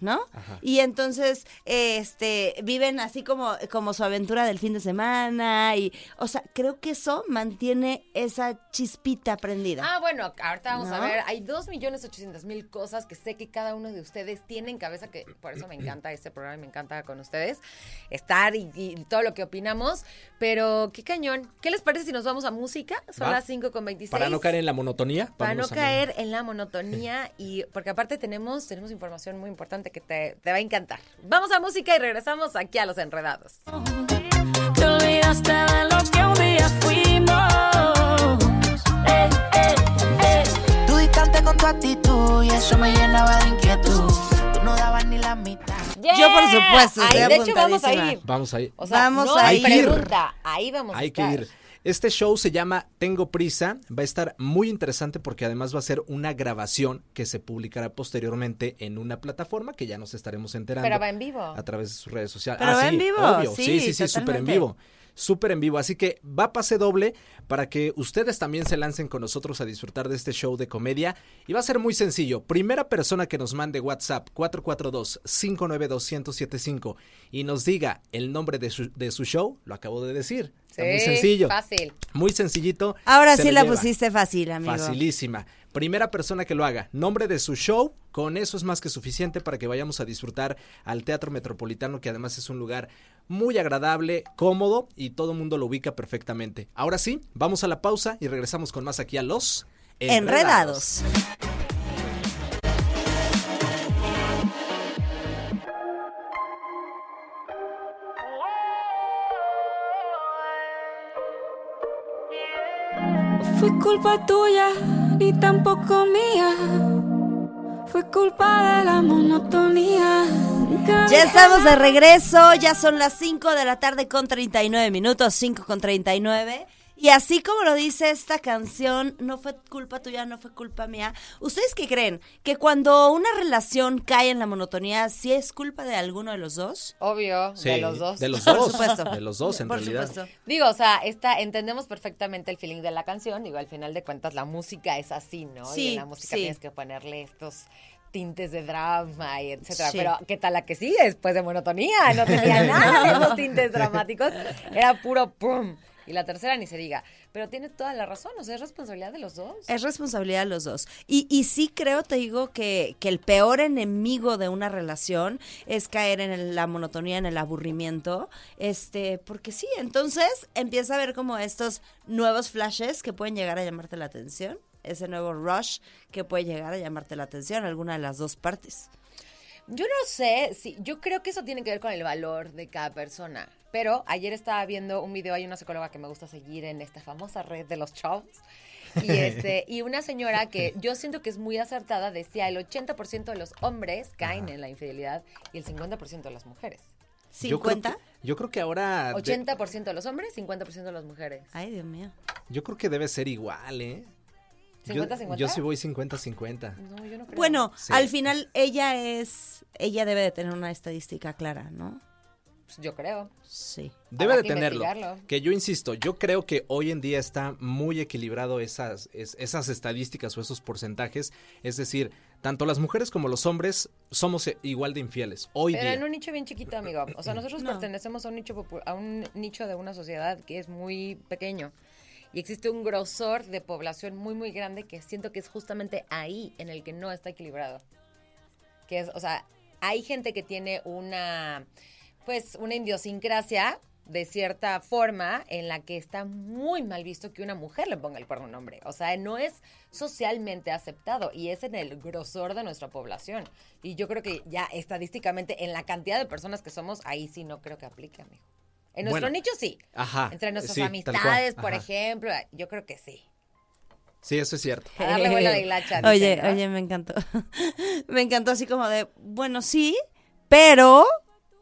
[SPEAKER 2] ¿No?
[SPEAKER 3] Ajá.
[SPEAKER 2] Y entonces, este, viven así como, como su aventura del fin de semana y, o sea, creo que eso mantiene esa chispita prendida.
[SPEAKER 1] Ah, bueno, ahorita vamos a ver. Hay dos millones ochocientos mil cosas que sé que cada uno de ustedes tiene en cabeza, que por eso me encanta este programa y me encanta con ustedes estar y, y todo lo que opinamos. Pero qué cañón. ¿Qué les parece si nos vamos a música? Son
[SPEAKER 3] Va.
[SPEAKER 1] las 5 con 26.
[SPEAKER 3] Para no caer en la monotonía.
[SPEAKER 1] Para no caer en la monotonía y porque aparte tenemos, tenemos información muy importante que te, te va a encantar. Vamos a música y regresamos aquí a Los Enredados.
[SPEAKER 6] Te olvidaste de lo que un día fuimos. Eh, eh, eh.
[SPEAKER 7] Tú distante con tu actitud y eso me llenaba de inquietud. Tú no dabas ni la mitad.
[SPEAKER 2] Yo, por supuesto,
[SPEAKER 1] Ahí,
[SPEAKER 2] estoy
[SPEAKER 1] de hecho, vamos a
[SPEAKER 2] apuntadísima.
[SPEAKER 1] ir.
[SPEAKER 3] Vamos ahí.
[SPEAKER 1] O sea,
[SPEAKER 2] Vamos
[SPEAKER 1] no
[SPEAKER 2] a
[SPEAKER 1] hay
[SPEAKER 2] ir.
[SPEAKER 1] pregunta. Ahí vamos a
[SPEAKER 3] Hay que ir. Este show se llama Tengo Prisa. Va a estar muy interesante porque además va a ser una grabación que se publicará posteriormente en una plataforma que ya nos estaremos enterando.
[SPEAKER 1] Pero va en vivo.
[SPEAKER 3] A través de sus redes sociales.
[SPEAKER 2] Pero
[SPEAKER 3] Ah,
[SPEAKER 2] va
[SPEAKER 3] sí,
[SPEAKER 2] en vivo,
[SPEAKER 3] obvio.
[SPEAKER 2] sí,
[SPEAKER 3] Sí, sí, sí, súper en vivo. Súper en vivo. Así que va pase doble para que ustedes también se lancen con nosotros a disfrutar de este show de comedia. Y va a ser muy sencillo. Primera persona que nos mande WhatsApp 442-592-1075 y nos diga el nombre de su, de su show, lo acabo de decir. Está muy
[SPEAKER 1] Sí,
[SPEAKER 3] sencillo.
[SPEAKER 1] Fácil.
[SPEAKER 3] Muy sencillito.
[SPEAKER 2] Ahora
[SPEAKER 3] se
[SPEAKER 2] sí la
[SPEAKER 3] lleva.
[SPEAKER 2] pusiste fácil, amigo.
[SPEAKER 3] Facilísima. Primera persona que lo haga. Nombre de su show. Con eso es más que suficiente para que vayamos a disfrutar al Teatro Metropolitano, que además es un lugar muy agradable, cómodo y todo el mundo lo ubica perfectamente. Ahora sí, vamos a la pausa y regresamos con más aquí a los
[SPEAKER 2] Enredados.
[SPEAKER 6] Fue culpa tuya, ni tampoco mía. Fue culpa de la monotonía.
[SPEAKER 2] Ya estamos de regreso, ya son las 5 de la tarde con 39 minutos, 5 con 39. Y así como lo dice esta canción, no fue culpa tuya, no fue culpa mía. ¿Ustedes qué creen? ¿Que cuando una relación cae en la monotonía, sí es culpa de alguno de los dos?
[SPEAKER 1] Obvio,
[SPEAKER 3] Sí,
[SPEAKER 1] de los dos.
[SPEAKER 3] De los
[SPEAKER 2] Por
[SPEAKER 3] dos.
[SPEAKER 2] supuesto.
[SPEAKER 3] De los dos, en
[SPEAKER 2] Por
[SPEAKER 3] realidad.
[SPEAKER 2] supuesto.
[SPEAKER 1] Digo, o sea, esta, entendemos perfectamente el feeling de la canción. Digo, al final de cuentas, la música es así, ¿no? y
[SPEAKER 2] Sí,
[SPEAKER 1] en la música
[SPEAKER 2] sí.
[SPEAKER 1] tienes que ponerle estos tintes de drama y etcétera.
[SPEAKER 2] Sí.
[SPEAKER 1] Pero, ¿qué tal la que sí? Después de monotonía, no tenía nada de esos tintes dramáticos. Era puro pum. Y la tercera ni se diga. Pero tiene toda la razón, o sea, es responsabilidad de los dos.
[SPEAKER 2] Es responsabilidad de los dos. Y, y sí creo, te digo, que, que el peor enemigo de una relación es caer en el- la monotonía, en el aburrimiento. Este, porque sí, entonces empieza a ver como estos nuevos flashes que pueden llegar a llamarte la atención. Ese nuevo rush que puede llegar a llamarte la atención, alguna de las dos partes.
[SPEAKER 1] Yo no sé, si, yo creo que eso tiene que ver con el valor de cada persona. Pero ayer estaba viendo un video, hay una psicóloga que me gusta seguir en esta famosa red de los chavos. Y, este, y una señora que yo siento que es muy acertada decía, el 80% de los hombres caen en la infidelidad y el 50% de las mujeres.
[SPEAKER 3] Yo creo,
[SPEAKER 2] ¿50?
[SPEAKER 3] que, yo creo que ahora. de-
[SPEAKER 1] 80% de los hombres, 50% de las mujeres.
[SPEAKER 2] Ay, Dios mío.
[SPEAKER 3] yo creo que debe ser igual, ¿eh? Yo-
[SPEAKER 1] 50-50?
[SPEAKER 3] Yo sí voy 50-50.
[SPEAKER 1] No, yo no creo.
[SPEAKER 2] Bueno,
[SPEAKER 3] Sí.
[SPEAKER 2] al final ella es, ella debe de tener una estadística clara, ¿no?
[SPEAKER 1] Pues yo creo.
[SPEAKER 2] Sí.
[SPEAKER 3] Debe
[SPEAKER 1] Habrá
[SPEAKER 3] de
[SPEAKER 1] que
[SPEAKER 3] tenerlo. Que yo insisto, yo creo que hoy en día está muy equilibrado esas, es- esas estadísticas o esos porcentajes. Es decir, tanto las mujeres como los hombres somos igual de infieles. Hoy
[SPEAKER 1] Pero
[SPEAKER 3] día.
[SPEAKER 1] en un nicho bien chiquito, amigo. O sea, nosotros
[SPEAKER 2] No.
[SPEAKER 1] pertenecemos a un nicho a un nicho de una sociedad que es muy pequeño. Y existe un grosor de población muy, muy grande que siento que es justamente ahí en el que no está equilibrado. Que es, o sea, hay gente que tiene una, pues, una idiosincrasia de cierta forma en la que está muy mal visto que una mujer le ponga el cuerno a un hombre. O sea, no es socialmente aceptado y es en el grosor de nuestra población. Y yo creo que ya estadísticamente en la cantidad de personas que somos, ahí sí no creo que aplique, amigo. En nuestro
[SPEAKER 3] Bueno,
[SPEAKER 1] nicho sí.
[SPEAKER 3] Ajá.
[SPEAKER 1] Entre nuestras
[SPEAKER 3] sí,
[SPEAKER 1] amistades, por ejemplo, yo creo que sí.
[SPEAKER 3] Sí, eso es cierto.
[SPEAKER 1] A darle vuelo hilacha.
[SPEAKER 2] Oye, oye, me encantó. me encantó así como de, bueno, sí, pero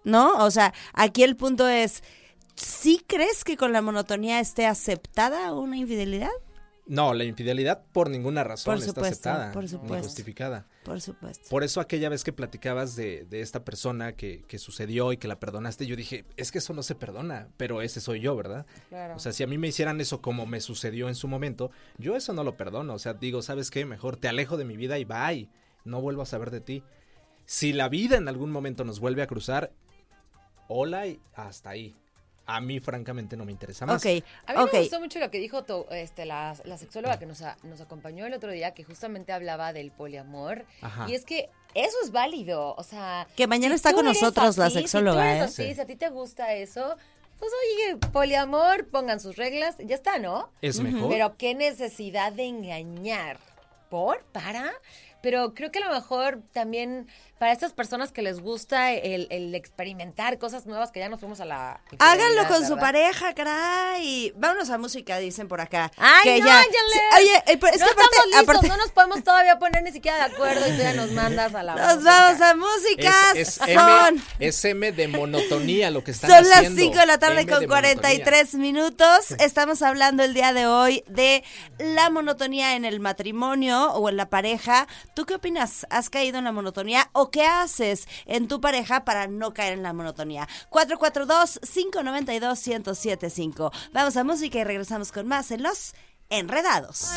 [SPEAKER 2] ¿no? O sea, aquí el punto es, ¿sí crees que con la monotonía esté aceptada una infidelidad?
[SPEAKER 3] No, la infidelidad por ninguna razón
[SPEAKER 2] Por
[SPEAKER 3] está aceptada,
[SPEAKER 2] por
[SPEAKER 3] ni
[SPEAKER 2] supuesto.
[SPEAKER 3] justificada.
[SPEAKER 2] Por supuesto.
[SPEAKER 3] Por eso aquella vez que platicabas de, de esta persona que, que sucedió y que la perdonaste, yo dije, es que eso no se perdona, pero ese soy yo, ¿verdad?
[SPEAKER 1] Claro.
[SPEAKER 3] O sea, si a mí me hicieran eso como me sucedió en su momento, yo eso no lo perdono. O sea, digo, ¿sabes qué? Mejor te alejo de mi vida y bye. No vuelvo a saber de ti. Si la vida en algún momento nos vuelve a cruzar, hola y hasta ahí. A mí, francamente, no me interesa más.
[SPEAKER 2] Ok,
[SPEAKER 1] A mí
[SPEAKER 2] ok.
[SPEAKER 1] me gustó mucho lo que dijo tu- este, la, la sexóloga que nos, a- nos acompañó el otro día, que justamente hablaba del poliamor.
[SPEAKER 3] Ajá.
[SPEAKER 1] Y es que eso es válido. O sea.
[SPEAKER 2] Que mañana
[SPEAKER 1] si
[SPEAKER 2] está con nosotros la sexóloga,
[SPEAKER 1] Si tú
[SPEAKER 2] ¿eh?
[SPEAKER 1] eres así,
[SPEAKER 3] Sí.
[SPEAKER 1] si a ti te gusta eso, pues oye, poliamor, pongan sus reglas, ya está, ¿no?
[SPEAKER 3] Es mejor.
[SPEAKER 1] Pero qué necesidad de engañar. ¿Por? ¿Para? Pero creo que a lo mejor también para estas personas que les gusta el, el experimentar cosas nuevas que ya nos fuimos a la...
[SPEAKER 2] Háganlo con su pareja, caray. Vámonos a música, dicen por acá.
[SPEAKER 1] Ay,
[SPEAKER 2] Que
[SPEAKER 1] no,
[SPEAKER 2] ya-. Sí, Oye, eh, pero es
[SPEAKER 1] no
[SPEAKER 2] que aparte,
[SPEAKER 1] estamos listos,
[SPEAKER 2] aparte-
[SPEAKER 1] no nos podemos todavía poner ni siquiera de acuerdo y tú ya nos mandas a la
[SPEAKER 2] nos
[SPEAKER 1] música.
[SPEAKER 2] vamos a música.
[SPEAKER 3] Es, es
[SPEAKER 2] Son,
[SPEAKER 3] M, es M de monotonía lo que están
[SPEAKER 2] son las
[SPEAKER 3] haciendo.
[SPEAKER 2] 5 de la tarde
[SPEAKER 3] M
[SPEAKER 2] con
[SPEAKER 3] de
[SPEAKER 2] 43 minutos. Estamos hablando el día de hoy de la monotonía en el matrimonio o en la pareja. ¿Tú qué opinas? ¿Has caído en la monotonía o qué haces en tu pareja para no caer en la monotonía? 442-592-1075. Vamos a música y regresamos con más en Los Enredados.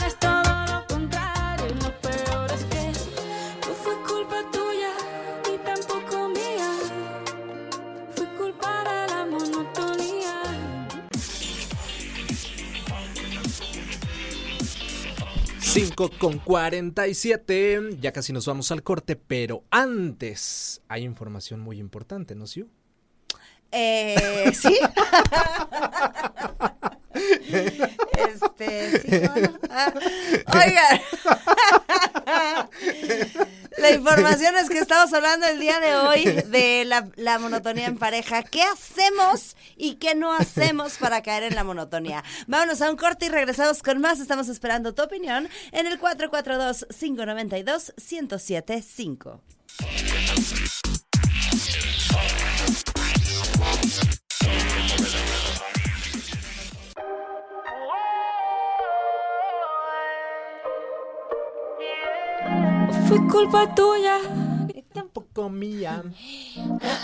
[SPEAKER 3] 5 con 47. Ya casi nos vamos al corte, pero antes hay información muy importante, ¿no, Siu?
[SPEAKER 2] Eh, sí. este, sí. Ah, Oigan. La información es que estamos hablando el día de hoy de la, monotonía en pareja. ¿Qué hacemos y qué no hacemos para caer en la monotonía? Vámonos a un corte y regresamos con más. Estamos esperando tu opinión en el 442-592-1075.
[SPEAKER 6] Fue culpa tuya.
[SPEAKER 3] Tampoco mía.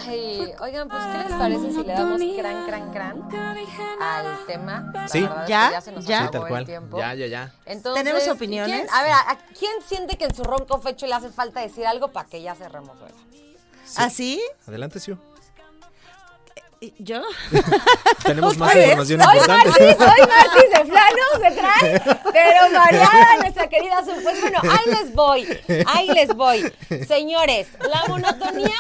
[SPEAKER 1] Ay, oigan, pues, ¿qué les parece si le damos cran, cran, cran al tema? La
[SPEAKER 3] Sí.
[SPEAKER 1] verdad es que
[SPEAKER 2] ¿Ya?
[SPEAKER 1] se nos
[SPEAKER 2] ¿Ya?
[SPEAKER 3] Sí, tal cual. Ya, ya, ya.
[SPEAKER 1] Entonces,
[SPEAKER 2] ¿Tenemos opiniones?
[SPEAKER 1] ¿quién- a ver, ¿a, quién siente que en su ronco fecho le hace falta decir algo para que ya cerremos eso?
[SPEAKER 2] ¿Así?
[SPEAKER 3] Adelante, Siu.
[SPEAKER 2] ¿Yo?
[SPEAKER 3] Tenemos más información
[SPEAKER 1] hoy
[SPEAKER 3] importante.
[SPEAKER 1] Martis, hoy Martis de plano se trae, pero mareada nuestra querida Su. Pues bueno, ahí les voy, ahí les voy. Señores, la monotonía,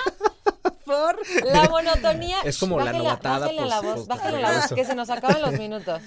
[SPEAKER 2] Por...
[SPEAKER 1] la monotonía.
[SPEAKER 3] Es como la
[SPEAKER 1] Bájale
[SPEAKER 3] novatada
[SPEAKER 1] Bájale la
[SPEAKER 3] post-
[SPEAKER 1] voz, bájale la voz, que se nos acaban los minutos.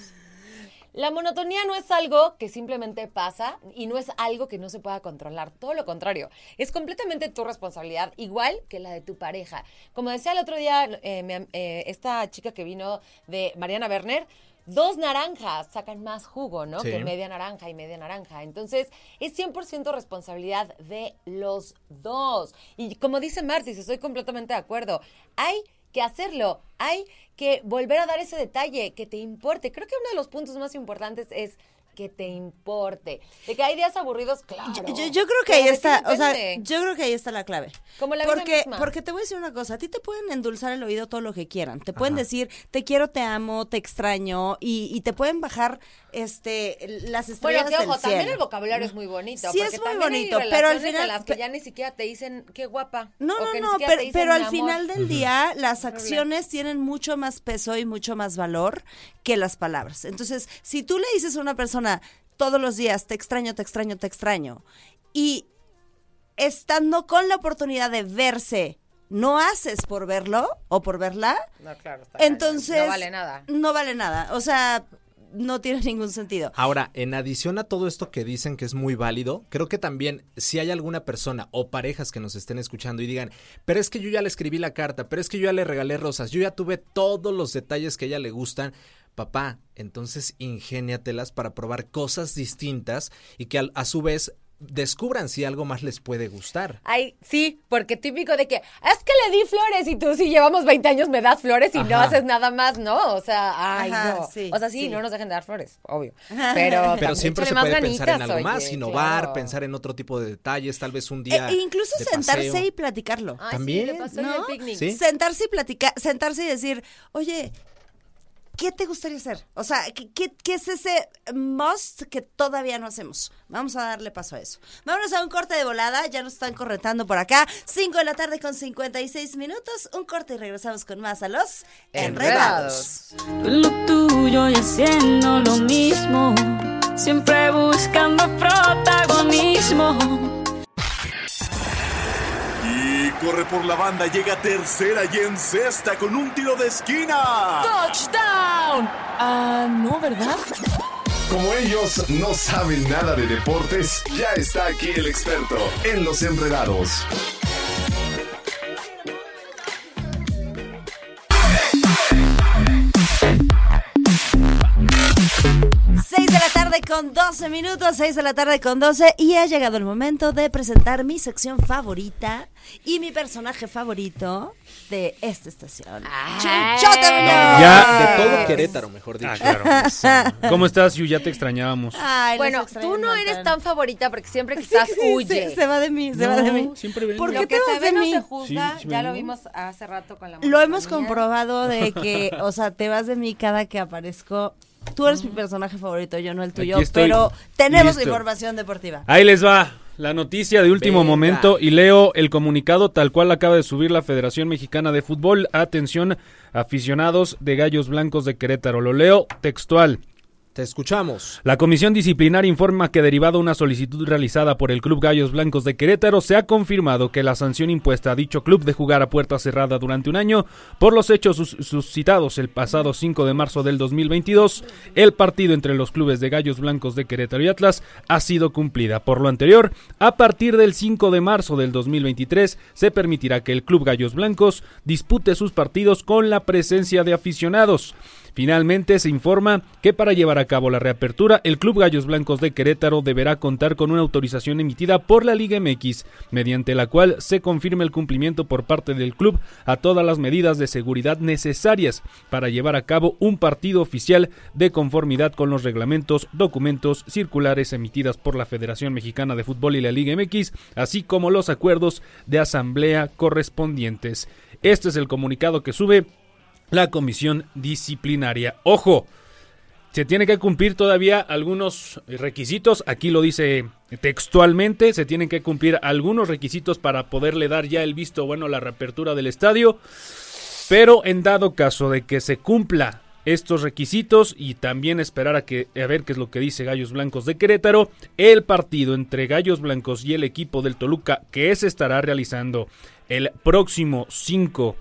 [SPEAKER 1] La monotonía no es algo que simplemente pasa y no es algo que no se pueda controlar. Todo lo contrario, es completamente tu responsabilidad, igual que la de tu pareja. Como decía el otro día eh, eh, esta chica que vino de Mariana Werner, dos naranjas sacan más jugo, ¿no?
[SPEAKER 3] Sí.
[SPEAKER 1] Que media naranja y media naranja. Entonces, es 100% responsabilidad de los dos. Y como dice Martis, estoy completamente de acuerdo. Hay que hacerlo. Hay que volver a dar ese detalle, que te importe. Creo que uno de los puntos más importantes es que te importe. De que hay días aburridos, claro.
[SPEAKER 2] Yo, yo- yo creo que ahí está, o sea, yo creo que ahí está la clave.
[SPEAKER 1] Como la vida
[SPEAKER 2] porque,
[SPEAKER 1] misma.
[SPEAKER 2] porque te voy a decir una cosa, a ti te pueden endulzar el oído todo lo que quieran. Te pueden
[SPEAKER 3] Ajá.
[SPEAKER 2] decir, te quiero, te amo, te extraño, y, y te pueden bajar este las estrellas
[SPEAKER 1] Bueno, que ojo,
[SPEAKER 2] del
[SPEAKER 1] también
[SPEAKER 2] cielo.
[SPEAKER 1] el vocabulario es muy bonito.
[SPEAKER 2] Sí, es muy bonito, pero al final-
[SPEAKER 1] las que ya ni siquiera te dicen qué guapa.
[SPEAKER 2] No, no, no, pero,
[SPEAKER 1] dicen
[SPEAKER 2] al
[SPEAKER 1] amor.
[SPEAKER 2] final del día las acciones tienen mucho más peso y mucho más valor que las palabras. Entonces, si tú le dices a una persona todos los días, te extraño, te extraño, te extraño, y estando con la oportunidad de verse, no haces por verlo o por verla,
[SPEAKER 1] No, claro, está
[SPEAKER 2] entonces
[SPEAKER 1] No vale nada.
[SPEAKER 2] No vale nada. O sea, no tiene ningún sentido.
[SPEAKER 3] Ahora, en adición a todo esto que dicen que es muy válido, creo que también si hay alguna persona o parejas que nos estén escuchando y digan, pero es que yo ya le escribí la carta, pero es que yo ya le regalé rosas, yo ya tuve todos los detalles que a ella le gustan, papá, entonces ingéniatelas para probar cosas distintas y que a, su vez descubran si algo más les puede gustar.
[SPEAKER 1] Ay, sí, porque típico de que es que le di flores y tú si llevamos 20 años me das flores y no haces nada más, ¿no? O sea, ay,
[SPEAKER 2] Ajá,
[SPEAKER 1] no.
[SPEAKER 2] sí,
[SPEAKER 1] o sea, sí,
[SPEAKER 2] sí.
[SPEAKER 1] no nos dejen de dar flores, obvio. Pero,
[SPEAKER 3] Pero siempre se puede pensar en algo más, innovar,
[SPEAKER 1] claro.
[SPEAKER 3] pensar en otro tipo de detalles, tal vez un
[SPEAKER 2] E-
[SPEAKER 3] día.
[SPEAKER 2] e incluso
[SPEAKER 3] de
[SPEAKER 2] sentarse
[SPEAKER 3] paseo.
[SPEAKER 2] y platicarlo.
[SPEAKER 1] Ay,
[SPEAKER 3] También,
[SPEAKER 1] sí, le pasó en
[SPEAKER 2] ¿no?
[SPEAKER 1] el picnic.
[SPEAKER 3] Sí.
[SPEAKER 2] Sentarse y platicar, sentarse y decir, oye, ¿qué te gustaría hacer? O sea, ¿qué, es ese must que todavía no hacemos? Vamos a darle paso a eso. Vámonos a un corte de volada, ya nos están corretando por acá. 5 de la tarde con 56 minutos, un corte y regresamos con más a los enredados.
[SPEAKER 1] Enredados.
[SPEAKER 6] Lo tuyo y haciendo lo mismo, siempre buscando protagonismo.
[SPEAKER 8] Corre por la banda, llega tercera y en sexta con un tiro de esquina.
[SPEAKER 6] ¡Touchdown! Ah, no, ¿verdad?
[SPEAKER 9] Como ellos no saben nada de deportes, ya está aquí el experto en los enredados.
[SPEAKER 2] Tarde con 12 minutos, 6 de la tarde con 12 y ha llegado el momento de presentar mi sección favorita y mi personaje favorito de esta estación. ¡Chuchota!
[SPEAKER 10] Ya,
[SPEAKER 3] De todo Querétaro, mejor dicho.
[SPEAKER 10] Ah, claro. ¿Cómo estás, Yu? Ya te extrañábamos.
[SPEAKER 2] Ay,
[SPEAKER 1] Bueno, tú no eres tan favorita porque siempre que estás
[SPEAKER 2] sí,
[SPEAKER 1] huye.
[SPEAKER 2] Se, se va de mí, se va de mí.
[SPEAKER 10] siempre ven.
[SPEAKER 2] ¿Por
[SPEAKER 1] Lo
[SPEAKER 2] qué
[SPEAKER 1] que
[SPEAKER 2] te
[SPEAKER 1] se
[SPEAKER 2] vas
[SPEAKER 1] ve
[SPEAKER 2] de
[SPEAKER 1] no
[SPEAKER 2] mí?
[SPEAKER 1] se juzga,
[SPEAKER 10] Sí, sí
[SPEAKER 1] ya lo
[SPEAKER 10] vengo.
[SPEAKER 1] vimos hace rato con la
[SPEAKER 2] Lo hemos comprobado de que, o sea, te vas de mí cada que aparezco. Tú eres mi personaje favorito, yo no el tuyo,
[SPEAKER 10] Aquí estoy,
[SPEAKER 2] pero tenemos
[SPEAKER 10] listo.
[SPEAKER 2] información deportiva.
[SPEAKER 10] Ahí les va la noticia de último
[SPEAKER 3] Venga.
[SPEAKER 10] momento y leo el comunicado tal cual acaba de subir la Federación Mexicana de Fútbol. Atención, aficionados de Gallos Blancos de Querétaro. Lo leo textual.
[SPEAKER 3] Te escuchamos.
[SPEAKER 10] La comisión disciplinar informa que derivado una solicitud realizada por el Club Gallos Blancos de Querétaro se ha confirmado que la sanción impuesta a dicho club de jugar a puerta cerrada durante un año por los hechos sus- suscitados el pasado 5 de marzo del 2022, el partido entre los clubes de Gallos Blancos de Querétaro y Atlas ha sido cumplida. Por lo anterior, a partir del 5 de marzo del 2023 se permitirá que el Club Gallos Blancos dispute sus partidos con la presencia de aficionados. Finalmente se informa que para llevar a cabo la reapertura, el Club Gallos Blancos de Querétaro deberá contar con una autorización emitida por la Liga MX, mediante la cual se confirme el cumplimiento por parte del club a todas las medidas de seguridad necesarias para llevar a cabo un partido oficial de conformidad con los reglamentos, documentos, circulares emitidas por la Federación Mexicana de Fútbol y la Liga MX, así como los acuerdos de asamblea correspondientes. Este es el comunicado que sube la comisión disciplinaria. Ojo, se tiene que cumplir todavía algunos requisitos. Aquí lo dice textualmente. Se tienen que cumplir algunos requisitos para poderle dar ya el visto bueno a la reapertura del estadio. Pero en dado caso de que se cumpla estos requisitos y también esperar a que a ver qué es lo que dice Gallos Blancos de Querétaro, el partido entre Gallos Blancos y el equipo del Toluca que se estará realizando el próximo 5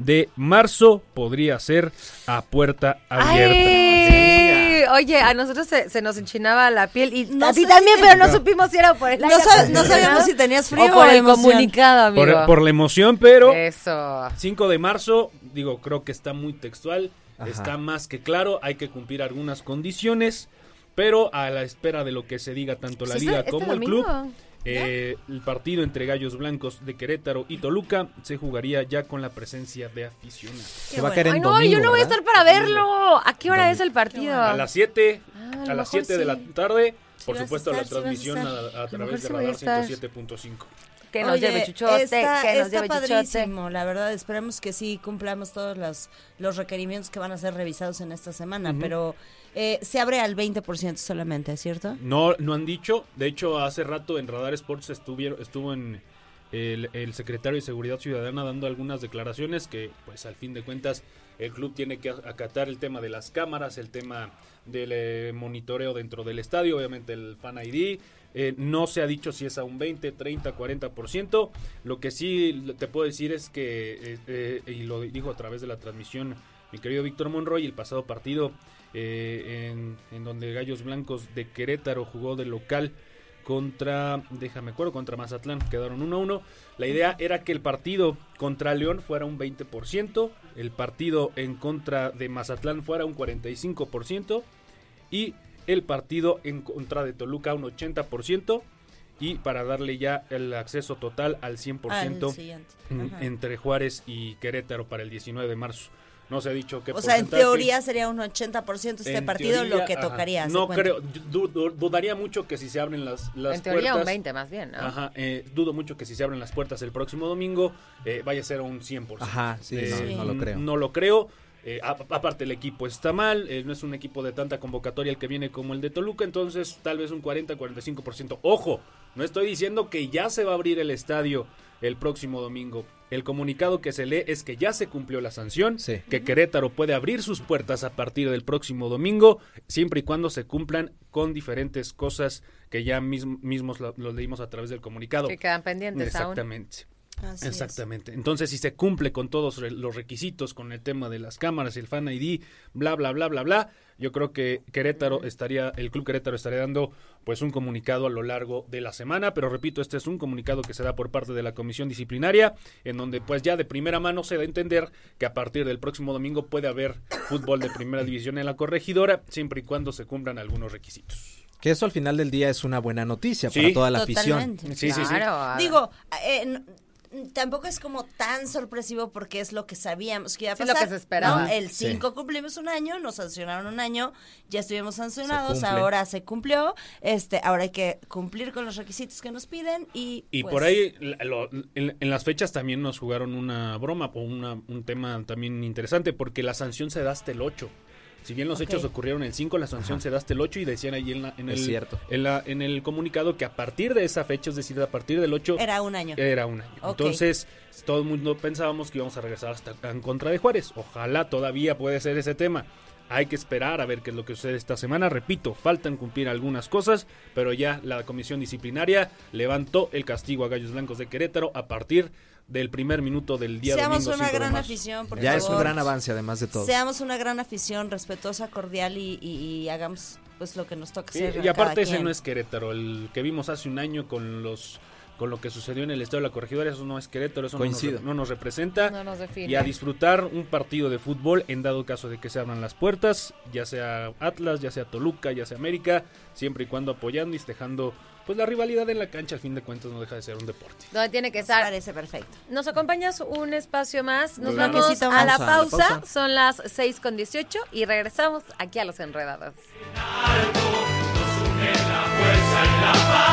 [SPEAKER 10] de marzo podría ser a puerta abierta.
[SPEAKER 1] Ay, oye, a nosotros se, se nos enchinaba la piel y
[SPEAKER 2] No
[SPEAKER 1] a ti también,
[SPEAKER 2] si-
[SPEAKER 1] pero no supimos si era por el
[SPEAKER 2] No
[SPEAKER 1] aire
[SPEAKER 2] sabíamos si tenías frío
[SPEAKER 1] o por
[SPEAKER 2] o
[SPEAKER 1] el
[SPEAKER 2] emoción.
[SPEAKER 1] comunicado, amigo.
[SPEAKER 10] Por, por la emoción, pero
[SPEAKER 1] Eso.
[SPEAKER 10] 5 de marzo, digo, creo que está muy textual,
[SPEAKER 3] Ajá.
[SPEAKER 10] está más que claro, hay que cumplir algunas condiciones, pero a la espera de lo que se diga tanto la liga
[SPEAKER 1] este- este
[SPEAKER 10] como el
[SPEAKER 1] domingo.
[SPEAKER 10] club. Eh, el partido entre Gallos Blancos de Querétaro y Toluca se jugaría ya con la presencia de aficionados.
[SPEAKER 3] Se va a caer en
[SPEAKER 1] Ay, no,
[SPEAKER 3] domingo,
[SPEAKER 1] yo no voy a estar para verlo. ¿A qué hora
[SPEAKER 10] Domingo.
[SPEAKER 1] es el partido?
[SPEAKER 10] A las 7,
[SPEAKER 1] Ah, a
[SPEAKER 10] las
[SPEAKER 1] mejor
[SPEAKER 10] 7 de la
[SPEAKER 1] sí.
[SPEAKER 10] tarde, por supuesto
[SPEAKER 2] estar,
[SPEAKER 10] la
[SPEAKER 2] sí vas a
[SPEAKER 10] transmisión a, través de Radar
[SPEAKER 1] estar.
[SPEAKER 10] 107.5.
[SPEAKER 1] Que nos
[SPEAKER 2] Oye,
[SPEAKER 1] lleve chuchote,
[SPEAKER 2] está,
[SPEAKER 1] que nos
[SPEAKER 2] está
[SPEAKER 1] lleve chuchote.
[SPEAKER 2] padrísimo, la verdad. Esperemos que sí cumplamos todos los, los requerimientos que van a ser revisados en esta semana, pero eh, se abre al 20% solamente, ¿cierto?
[SPEAKER 10] No, no han dicho. De hecho, hace rato en Radar Sports estuvieron, estuvo en el, secretario de Seguridad Ciudadana dando algunas declaraciones que, pues, al fin de cuentas, el club tiene que acatar el tema de las cámaras, el tema del eh, monitoreo dentro del estadio, obviamente el Fan ID. Eh, no se ha dicho si es a un 20, 30, 40%. Lo que sí te puedo decir es que, eh, eh, y lo dijo a través de la transmisión mi querido Víctor Monroy, el pasado partido eh, en, en donde Gallos Blancos de Querétaro jugó de local contra, déjame acuerdo, contra Mazatlán, quedaron 1-1. La idea era que el partido contra León fuera un 20%, el partido en contra de Mazatlán fuera un 45% y el partido en contra de Toluca un 80%. y para darle ya el acceso total al 100%
[SPEAKER 2] Al siguiente.
[SPEAKER 10] en-
[SPEAKER 2] Ajá.
[SPEAKER 10] entre Juárez y Querétaro para el 19 de marzo. No se ha dicho qué
[SPEAKER 2] O sea, en teoría sería un 80% este
[SPEAKER 10] En
[SPEAKER 2] partido
[SPEAKER 10] teoría,
[SPEAKER 2] lo que
[SPEAKER 10] ajá.
[SPEAKER 2] tocaría. ¿se
[SPEAKER 10] No
[SPEAKER 2] cuenta?
[SPEAKER 10] creo, du- du- dudaría mucho que si se abren las, las
[SPEAKER 1] en teoría un
[SPEAKER 10] puertas-
[SPEAKER 1] 20 más bien, ¿no?
[SPEAKER 10] Ajá, eh, dudo mucho que si se abren las puertas el próximo domingo eh, vaya a ser un 100%.
[SPEAKER 3] Ajá, sí,
[SPEAKER 10] Eh,
[SPEAKER 3] no, no lo creo.
[SPEAKER 10] No lo creo. Eh, a- aparte el equipo está mal, eh, no es un equipo de tanta convocatoria el que viene como el de Toluca, entonces tal vez un 40-45%. Ojo, no estoy diciendo que ya se va a abrir el estadio el próximo domingo. El comunicado que se lee es que ya se cumplió la sanción,
[SPEAKER 3] Sí.
[SPEAKER 10] que Querétaro puede abrir sus puertas a partir del próximo domingo, siempre y cuando se cumplan con diferentes cosas que ya mism- mismos lo, lo leímos a través del comunicado.
[SPEAKER 1] Que quedan pendientes aún.
[SPEAKER 10] Exactamente.
[SPEAKER 2] Así es.
[SPEAKER 10] Exactamente. Entonces, si se cumple con todos los requisitos, con el tema de las cámaras, el fan ID, bla, bla, bla, bla, bla, yo creo que Querétaro estaría, el Club Querétaro estaría dando pues un comunicado a lo largo de la semana, pero repito, este es un comunicado que se da por parte de la comisión disciplinaria, en donde pues ya de primera mano se da a entender que a partir del próximo domingo puede haber fútbol de primera división en la corregidora, siempre y cuando se cumplan algunos requisitos.
[SPEAKER 3] Que eso al final del día es una buena noticia
[SPEAKER 10] Sí.
[SPEAKER 3] para toda la afición.
[SPEAKER 10] Sí, sí, sí.
[SPEAKER 2] Digo, eh, tampoco es como tan sorpresivo porque es lo que sabíamos que iba a
[SPEAKER 1] Sí, lo
[SPEAKER 2] pasar.
[SPEAKER 1] que se esperaba.
[SPEAKER 2] ¿no? El
[SPEAKER 3] Sí.
[SPEAKER 2] 5 cumplimos un año, nos sancionaron un año, ya estuvimos sancionados, ahora se cumplió, este, ahora hay que cumplir con los requisitos que nos piden y
[SPEAKER 10] Y
[SPEAKER 2] pues,
[SPEAKER 10] por ahí, la- lo- en, en las fechas también nos jugaron una broma o una- un tema también interesante, porque la sanción se da hasta el 8. Si bien los hechos ocurrieron el 5, la sanción se da hasta el 8 y decían ahí en, la- en, el,
[SPEAKER 3] cierto.
[SPEAKER 10] En, la- en el comunicado que a partir de esa fecha, es decir, a partir del 8,
[SPEAKER 2] era un año.
[SPEAKER 10] era un año. Entonces, todo el mundo pensábamos que íbamos a regresar hasta en contra de Juárez. Ojalá todavía puede ser ese tema. Hay que esperar a ver qué es lo que sucede esta semana. Repito, faltan cumplir algunas cosas, pero ya la comisión disciplinaria levantó el castigo a Gallos Blancos de Querétaro a partir del primer minuto del día
[SPEAKER 2] Seamos
[SPEAKER 10] domingo
[SPEAKER 2] una
[SPEAKER 10] 5 de
[SPEAKER 2] gran
[SPEAKER 10] marzo.
[SPEAKER 2] afición, por
[SPEAKER 3] Ya es un gran avance además de todo.
[SPEAKER 2] Seamos una gran afición, respetuosa, cordial y, y- y hagamos pues lo que nos toca hacer.
[SPEAKER 10] y aparte ese
[SPEAKER 2] quien.
[SPEAKER 10] no es Querétaro, el que vimos hace un año con los con lo que sucedió en el estado de la corregidora, eso no es Querétaro, eso no nos, no nos representa.
[SPEAKER 1] No nos define.
[SPEAKER 10] y a disfrutar un partido de fútbol en dado caso de que se abran las puertas, ya sea Atlas, ya sea Toluca, ya sea América, siempre y cuando apoyando y dejando pues la rivalidad en la cancha, al fin de cuentas no deja de ser un deporte.
[SPEAKER 1] Donde tiene que
[SPEAKER 2] Me
[SPEAKER 1] estar.
[SPEAKER 2] parece perfecto.
[SPEAKER 1] ¿Nos acompañas un espacio más? Nos
[SPEAKER 2] Claro.
[SPEAKER 1] vamos a la
[SPEAKER 3] pausa, a la
[SPEAKER 1] pausa.
[SPEAKER 3] pausa.
[SPEAKER 1] Son las 6 con 18 y regresamos aquí a Los Enredados.
[SPEAKER 3] Seis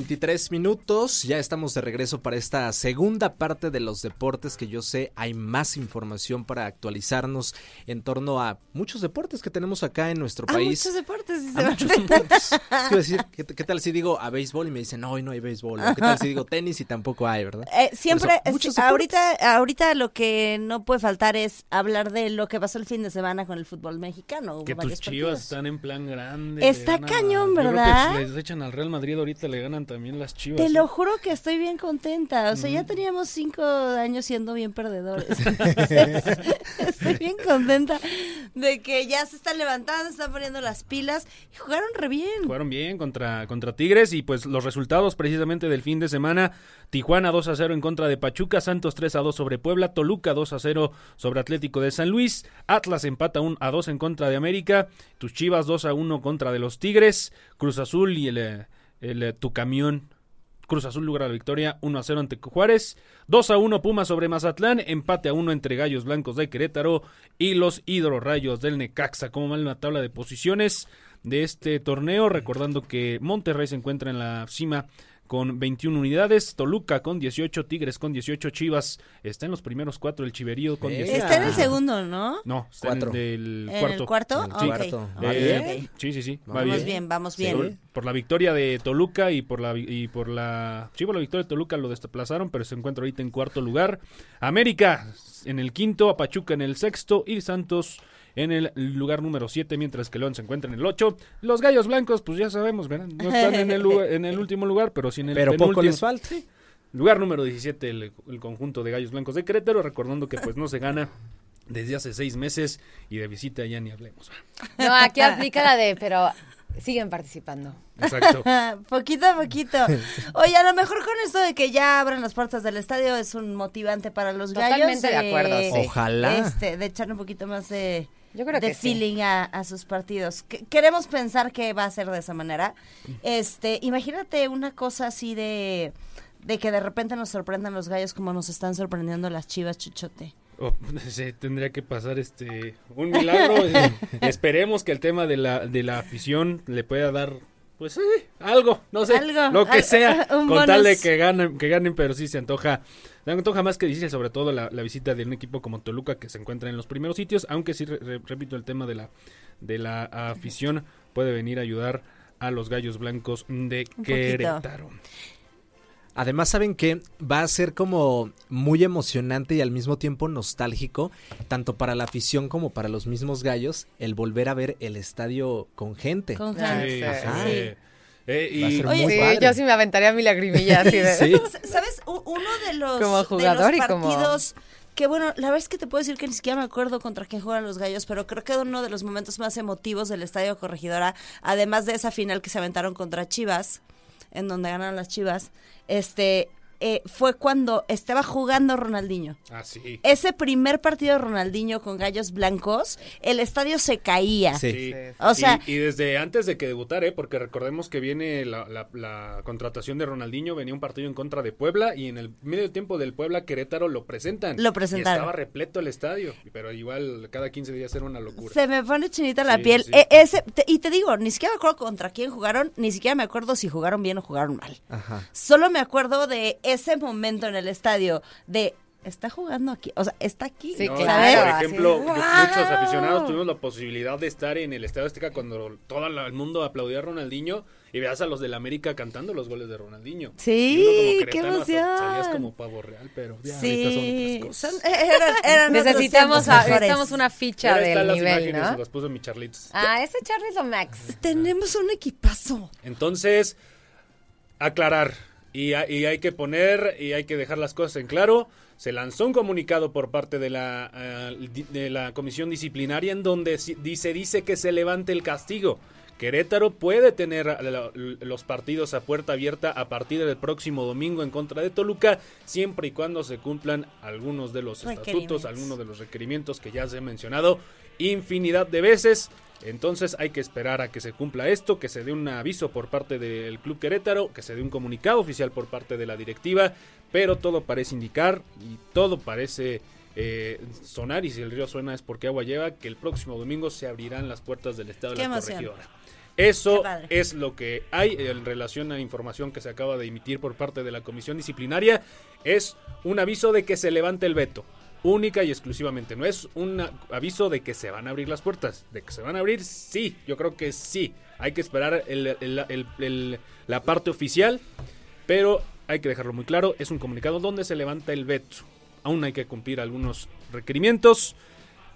[SPEAKER 3] 23 minutos. Ya estamos de regreso para esta segunda parte de los deportes que yo sé hay más información para actualizarnos en torno a muchos deportes que tenemos acá en nuestro
[SPEAKER 2] Ah,
[SPEAKER 3] país.
[SPEAKER 2] muchos deportes. dice
[SPEAKER 3] A muchos deportes. Quiero decir, ¿qué, qué tal si digo a béisbol y me dicen, no, hoy no hay béisbol? ¿O ¿Qué tal si digo tenis y tampoco hay, verdad?
[SPEAKER 2] Eh, siempre,
[SPEAKER 3] eso,
[SPEAKER 2] ahorita, ahorita lo que no puede faltar es hablar de lo que pasó el fin de semana con el fútbol mexicano.
[SPEAKER 10] Que tus chivas
[SPEAKER 2] partidos.
[SPEAKER 10] están en plan grande.
[SPEAKER 2] Está cañón,
[SPEAKER 10] yo creo que
[SPEAKER 2] ¿verdad?
[SPEAKER 10] si les echan al Real Madrid ahorita le ganan también las chivas.
[SPEAKER 2] Te
[SPEAKER 10] ¿eh?
[SPEAKER 2] lo juro que estoy bien contenta. O sea, ya teníamos cinco años siendo bien perdedores. Estoy bien contenta de que ya se están levantando, se están poniendo las pilas y jugaron re bien.
[SPEAKER 10] Jugaron bien contra, contra Tigres y pues los resultados precisamente del fin de semana. Tijuana 2 a 0 en contra de Pachuca, Santos 3 a 2 sobre Puebla, Toluca 2 a 0 sobre Atlético de San Luis, Atlas empata 1 a 2 en contra de América, tus Chivas 2 a 1 contra de los Tigres, Cruz Azul y el, eh, el, eh, tu camión Cruz Azul logra la victoria 1 a 0 ante Juárez, 2 a 1 Pumas sobre Mazatlán, empate a 1 entre Gallos Blancos de Querétaro y los Rayos del Necaxa. Como mal en la tabla de posiciones de este torneo, recordando que Monterrey se encuentra en la cima con 21 unidades, Toluca con 18, Tigres con 18, Chivas está en los primeros cuatro, el Chiverío con
[SPEAKER 3] Venga.
[SPEAKER 10] 18.
[SPEAKER 2] Está en el segundo, ¿no?
[SPEAKER 10] No, está
[SPEAKER 3] Cuatro.
[SPEAKER 10] en el
[SPEAKER 2] ¿En
[SPEAKER 10] cuarto.
[SPEAKER 2] el cuarto?
[SPEAKER 3] En el cuarto.
[SPEAKER 10] Eh. Sí, sí, sí. va
[SPEAKER 2] Vamos
[SPEAKER 10] bien.
[SPEAKER 2] bien, vamos
[SPEAKER 10] Sí,
[SPEAKER 2] bien.
[SPEAKER 10] por la victoria de Toluca y por la y por la sí, por la victoria de Toluca lo desplazaron, pero se encuentra ahorita en cuarto lugar. América en el quinto, a Pachuca en el sexto y Santos en el lugar número 7, mientras que León se encuentra en el 8. Los Gallos Blancos, pues ya sabemos, ¿verdad? No están en el, lugar- en el último lugar, pero sí en el
[SPEAKER 3] Pero poco les falta.
[SPEAKER 10] Lugar número 17, el, el conjunto de Gallos Blancos de Querétaro, recordando que pues no se gana desde hace seis meses y de visita ya ni hablemos.
[SPEAKER 1] No, aquí aplica la de, pero siguen participando.
[SPEAKER 10] Exacto.
[SPEAKER 2] poquito a poquito. Oye, a lo mejor con esto de que ya abran las puertas del estadio es un motivante para los gallos.
[SPEAKER 1] Totalmente de acuerdo, sí.
[SPEAKER 3] Ojalá.
[SPEAKER 2] Este, de echarle un poquito más de,
[SPEAKER 1] Yo creo
[SPEAKER 2] de
[SPEAKER 1] que sí.
[SPEAKER 2] feeling a, a sus partidos. Que- queremos pensar que va a ser de esa manera. Este, imagínate una cosa así de, de que de repente nos sorprendan los gallos como nos están sorprendiendo las chivas, chuchote.
[SPEAKER 10] Oh, sí, tendría que pasar este un milagro. eh, esperemos que el tema de la, de la afición le pueda dar, pues eh, algo, no sé,
[SPEAKER 2] Algo,
[SPEAKER 10] lo que
[SPEAKER 2] al-
[SPEAKER 10] sea,
[SPEAKER 2] un
[SPEAKER 10] con tal de que ganen, que ganen, pero sí se antoja, se antoja más que difícil, sobre todo la, la visita de un equipo como Toluca que se encuentra en los primeros sitios, aunque sí re- re- repito el tema de la de la afición puede venir a ayudar a los gallos blancos de. Querétaro.
[SPEAKER 3] Además, ¿saben que Va a ser como muy emocionante y al mismo tiempo nostálgico, tanto para la afición como para los mismos gallos, el volver a ver el estadio con gente.
[SPEAKER 2] Con
[SPEAKER 10] Sí,
[SPEAKER 2] gente.
[SPEAKER 3] Ajá.
[SPEAKER 10] sí. Eh,
[SPEAKER 3] Va a
[SPEAKER 10] y-
[SPEAKER 3] ser
[SPEAKER 2] Oye,
[SPEAKER 3] muy
[SPEAKER 1] Sí,
[SPEAKER 3] padre.
[SPEAKER 1] yo sí me aventaría mi lagrimilla así de...
[SPEAKER 3] Sí.
[SPEAKER 2] ¿Sabes? Uno de los,
[SPEAKER 1] Como
[SPEAKER 2] de los
[SPEAKER 1] y como-
[SPEAKER 2] partidos que bueno, la verdad es que te puedo decir que ni siquiera me acuerdo contra quién juegan los gallos, pero creo que uno de los momentos más emotivos del Estadio Corregidora, además de esa final que se aventaron contra Chivas, en donde ganaron las Chivas, este eh, fue cuando estaba jugando Ronaldinho.
[SPEAKER 10] Ah, sí.
[SPEAKER 2] Ese primer partido de Ronaldinho con gallos blancos, el estadio se caía.
[SPEAKER 3] Sí.
[SPEAKER 10] Sí.
[SPEAKER 2] O sea-
[SPEAKER 10] y, y desde antes de que debutara, ¿eh? porque recordemos que viene la, la- la contratación de Ronaldinho, venía un partido en contra de Puebla y en el medio tiempo del Puebla Querétaro lo presentan.
[SPEAKER 2] Lo presentaron.
[SPEAKER 10] Y estaba repleto el estadio, pero igual cada 15 días era una locura.
[SPEAKER 2] Se me pone chinita la
[SPEAKER 10] Sí,
[SPEAKER 2] piel.
[SPEAKER 10] sí.
[SPEAKER 2] E- ese, te- y te digo, ni siquiera me acuerdo contra quién jugaron, ni siquiera me acuerdo si jugaron bien o jugaron mal.
[SPEAKER 3] Ajá.
[SPEAKER 2] Solo me acuerdo de ese momento en el estadio de está jugando aquí, o sea, está aquí,
[SPEAKER 1] Sí,
[SPEAKER 10] No,
[SPEAKER 1] claro,
[SPEAKER 10] Por ejemplo,
[SPEAKER 2] ¡Wow!
[SPEAKER 10] muchos aficionados tuvimos la posibilidad de estar en el Estadio Azteca cuando todo el mundo aplaudía a Ronaldinho y veas a los del América cantando los goles de Ronaldinho.
[SPEAKER 2] Sí, qué emoción.
[SPEAKER 10] Salías como pavo real, pero ya ahorita
[SPEAKER 2] Sí,
[SPEAKER 10] son otras
[SPEAKER 2] son-
[SPEAKER 10] cosas.
[SPEAKER 2] eran, eran otros
[SPEAKER 1] Necesitamos, a- necesitamos una ficha
[SPEAKER 10] Ahora están
[SPEAKER 1] del
[SPEAKER 10] las
[SPEAKER 1] nivel,
[SPEAKER 10] imágenes,
[SPEAKER 1] ¿no?
[SPEAKER 10] las puso mi Charlitos.
[SPEAKER 1] Ah, ese Charlie lo max.
[SPEAKER 2] Tenemos un equipazo.
[SPEAKER 10] Entonces, aclarar. Y, ha- y hay que poner y hay que dejar las cosas en claro. Se lanzó un comunicado por parte de la, eh, de la comisión disciplinaria en donde si- dice, dice que se levante el castigo. Querétaro puede tener los partidos a puerta abierta a partir del próximo domingo en contra de Toluca, siempre y cuando se cumplan algunos de los estatutos, algunos de los requerimientos que ya se han mencionado infinidad de veces. Entonces hay que esperar a que se cumpla esto, que se dé un aviso por parte del Club Querétaro, que se dé un comunicado oficial por parte de la directiva, pero todo parece indicar y todo parece eh, sonar, y si el río suena es porque agua lleva, que el próximo domingo se abrirán las puertas del Estado de la
[SPEAKER 2] emoción.
[SPEAKER 10] Corregidora. Eso es lo que hay en relación a la información que se acaba de emitir por parte de la comisión disciplinaria. Es un aviso de que se levante el veto. Única y exclusivamente. No es un aviso de que se van a abrir las puertas. De que se van a abrir, sí. Yo creo que sí. Hay que esperar el- la parte oficial. Pero hay que dejarlo muy claro. Es un comunicado donde se levanta el veto. Aún hay que cumplir algunos requerimientos.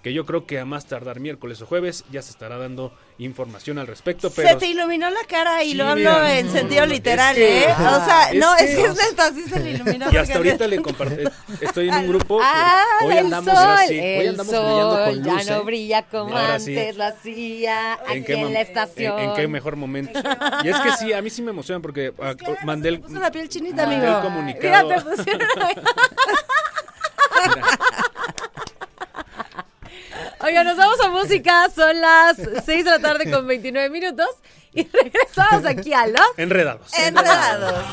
[SPEAKER 10] Que yo creo que a más tardar miércoles o jueves ya se estará dando información al respecto. Pero
[SPEAKER 2] Se te iluminó la cara y
[SPEAKER 10] Sí,
[SPEAKER 2] lo hablo en
[SPEAKER 10] no,
[SPEAKER 2] sentido
[SPEAKER 10] no,
[SPEAKER 2] literal,
[SPEAKER 10] es que-
[SPEAKER 2] ¿eh? O sea,
[SPEAKER 10] es
[SPEAKER 2] no, es
[SPEAKER 10] que-
[SPEAKER 2] es neta, sí se le iluminó.
[SPEAKER 10] Y hasta ahorita le compartí. Estoy en un grupo. que
[SPEAKER 1] Ah,
[SPEAKER 10] hoy andamos
[SPEAKER 1] sol,
[SPEAKER 10] ahora sí,
[SPEAKER 1] el
[SPEAKER 10] hoy andamos brillando con luz.
[SPEAKER 1] ya no
[SPEAKER 10] ¿eh?
[SPEAKER 1] brilla como
[SPEAKER 10] Ahora sí.
[SPEAKER 1] antes lo hacía aquí en, la estación.
[SPEAKER 10] En, en qué mejor momento. Y es que sí, a mí sí me emociona porque ah, mandé el,
[SPEAKER 2] puso la piel chinita,
[SPEAKER 10] mandé
[SPEAKER 2] amigo.
[SPEAKER 10] el comunicado.
[SPEAKER 1] Mira, te pusieron. Oiga, nos vamos a música. Son las 6 de la tarde con 29 minutos. Y regresamos aquí a los
[SPEAKER 10] Enredados.
[SPEAKER 2] Enredados.